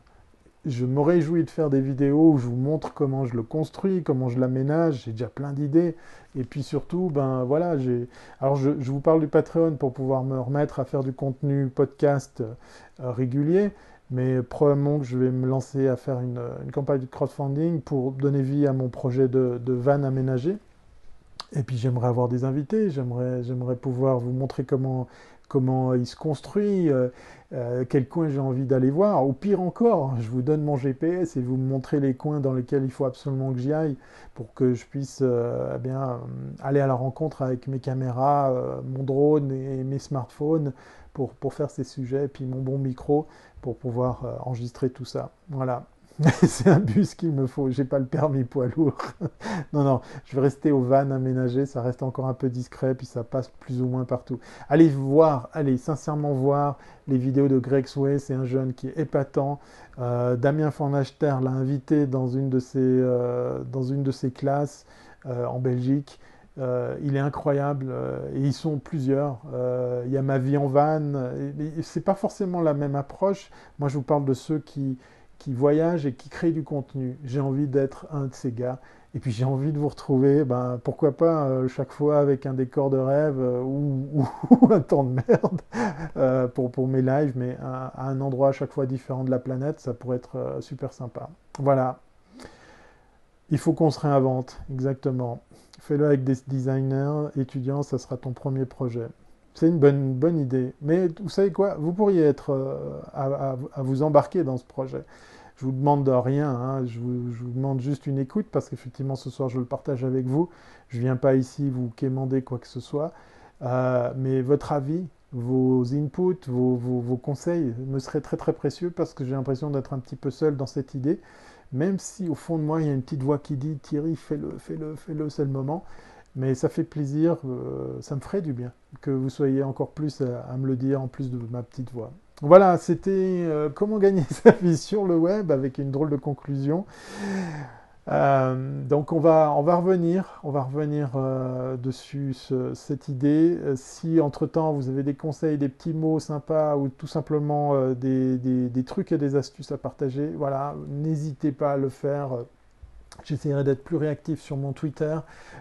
Je me réjouis de faire des vidéos où je vous montre comment je le construis, comment je l'aménage, j'ai déjà plein d'idées. Et puis surtout, ben voilà, j'ai. Alors je, vous parle du Patreon pour pouvoir me remettre à faire du contenu podcast euh, régulier, mais probablement que je vais me lancer à faire une, campagne de crowdfunding pour donner vie à mon projet de, de van aménagé. Et puis j'aimerais avoir des invités, j'aimerais pouvoir vous montrer comment comment il se construit, euh, euh, quel coin j'ai envie d'aller voir. Ou pire encore, je vous donne mon GPS et vous me montrez les coins dans lesquels il faut absolument que j'y aille pour que je puisse euh, eh aller à la rencontre avec mes caméras, mon drone et mes smartphones pour, pour faire ces sujets, et puis mon bon micro pour pouvoir enregistrer tout ça. Voilà. c'est un bus qu'il me faut, j'ai pas le permis poids lourd. non, non, je vais rester au van aménagé, ça reste encore un peu discret, puis ça passe plus ou moins partout. Allez voir, allez sincèrement voir les vidéos de Greg Sway, c'est un jeune qui est épatant. Euh, Damien Fornachter l'a invité dans une de ses, euh, dans une de ses classes euh, en Belgique. il est incroyable et ils sont plusieurs. Il y a ma vie en van. C'est pas forcément la même approche. Moi, je vous parle de ceux qui, qui voyage et qui crée du contenu. J'ai envie d'être un de ces gars. Et puis j'ai envie de vous retrouver, ben, pourquoi pas euh, chaque fois avec un décor de rêve euh, ou, un temps de merde euh, pour, pour mes lives, mais à, un endroit à chaque fois différent de la planète, ça pourrait être super sympa. Voilà. Il faut qu'on se réinvente, exactement. Fais-le avec des designers, étudiants, ça sera ton premier projet. C'est une bonne, bonne idée. Mais vous savez quoi? Vous pourriez être à, vous embarquer dans ce projet. Je vous demande de rien, hein. je, vous, demande juste une écoute parce qu'effectivement ce soir je le partage avec vous. Je ne viens pas ici vous quémander quoi que ce soit. mais votre avis, vos inputs, vos, conseils me seraient très très précieux parce que j'ai l'impression d'être un petit peu seul dans cette idée. Même si au fond de moi il y a une petite voix qui dit Thierry, fais-le, fais-le, fais-le, c'est le moment. Mais ça fait plaisir, euh, ça me ferait du bien que vous soyez encore plus à, me le dire en plus de ma petite voix. Voilà, c'était euh, comment gagner sa vie sur le web avec une drôle de conclusion. Euh, donc on va, on va revenir, on va revenir dessus cette idée. Si entre-temps vous avez des conseils, des petits mots sympas ou tout simplement des, des, trucs et des astuces à partager, voilà, n'hésitez pas à le faire. J'essaierai d'être plus réactif sur mon Twitter.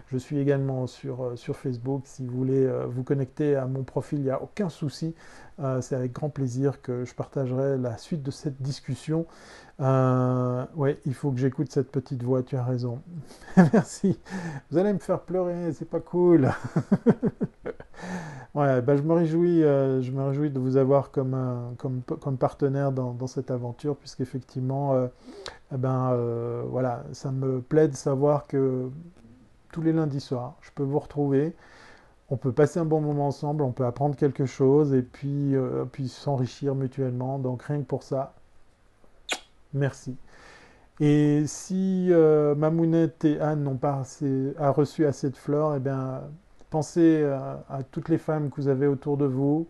Je suis également sur, sur Facebook. Si vous voulez vous connecter à mon profil, il n'y a aucun souci. C'est avec grand plaisir que je partagerai la suite de cette discussion. Euh, ouais, il faut que j'écoute cette petite voix, tu as raison. Merci. Vous allez me faire pleurer, c'est pas cool. ouais, bah, je me réjouis, euh, je me réjouis de vous avoir comme, comme, comme partenaire dans, cette aventure, puisqu'effectivement, euh, eh ben, euh, voilà, ça me plaît de savoir que tous les lundis soirs, je peux vous retrouver. On peut passer un bon moment ensemble, on peut apprendre quelque chose et puis, puis s'enrichir mutuellement. Donc rien que pour ça, Merci. Et si euh, Mamounette et Anne n'ont pas reçu assez de fleurs, eh bien, pensez euh, à, toutes les femmes que vous avez autour de vous,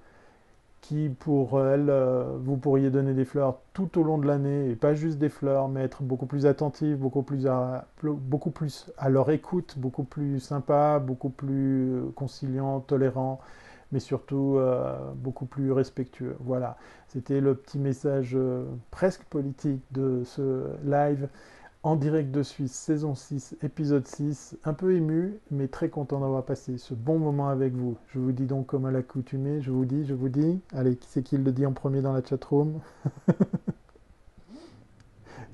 qui pour elles, euh, vous pourriez donner des fleurs tout au long de l'année, et pas juste des fleurs, mais être beaucoup plus attentif, beaucoup plus à, beaucoup plus à leur écoute, beaucoup plus sympa, beaucoup plus conciliant, tolérant, mais surtout beaucoup plus respectueux. Voilà. C'était le petit message euh, presque politique de ce live en direct de Suisse, saison 6, épisode 6. Un peu ému, mais très content d'avoir passé ce bon moment avec vous. Je vous dis donc comme à l'accoutumée, je vous dis, je vous dis. Allez, c'est qui le dit en premier dans la chatroom?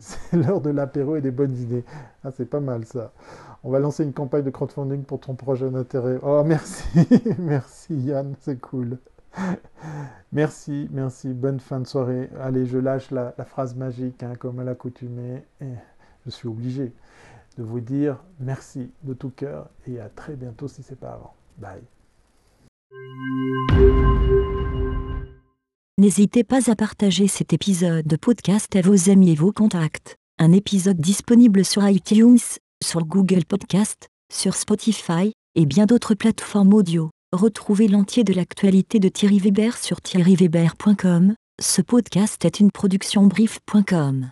C'est l'heure de l'apéro et des bonnes idées. Ah, c'est pas mal ça. On va lancer une campagne de crowdfunding pour ton projet d'intérêt. Oh, merci, merci Yann, c'est cool. merci, merci. Bonne fin de soirée. Allez, je lâche la, phrase magique, hein, comme à l'accoutumée. Je suis obligé de vous dire merci de tout cœur et à très bientôt si c'est pas avant. Bye. N'hésitez pas à partager cet épisode de podcast à vos amis et vos contacts. Un épisode disponible sur iTunes, sur Google Podcast, sur Spotify et bien d'autres plateformes audio. Retrouvez l'entier de l'actualité de Thierry Weber sur thierryweber.com. Ce podcast est une production brief.com.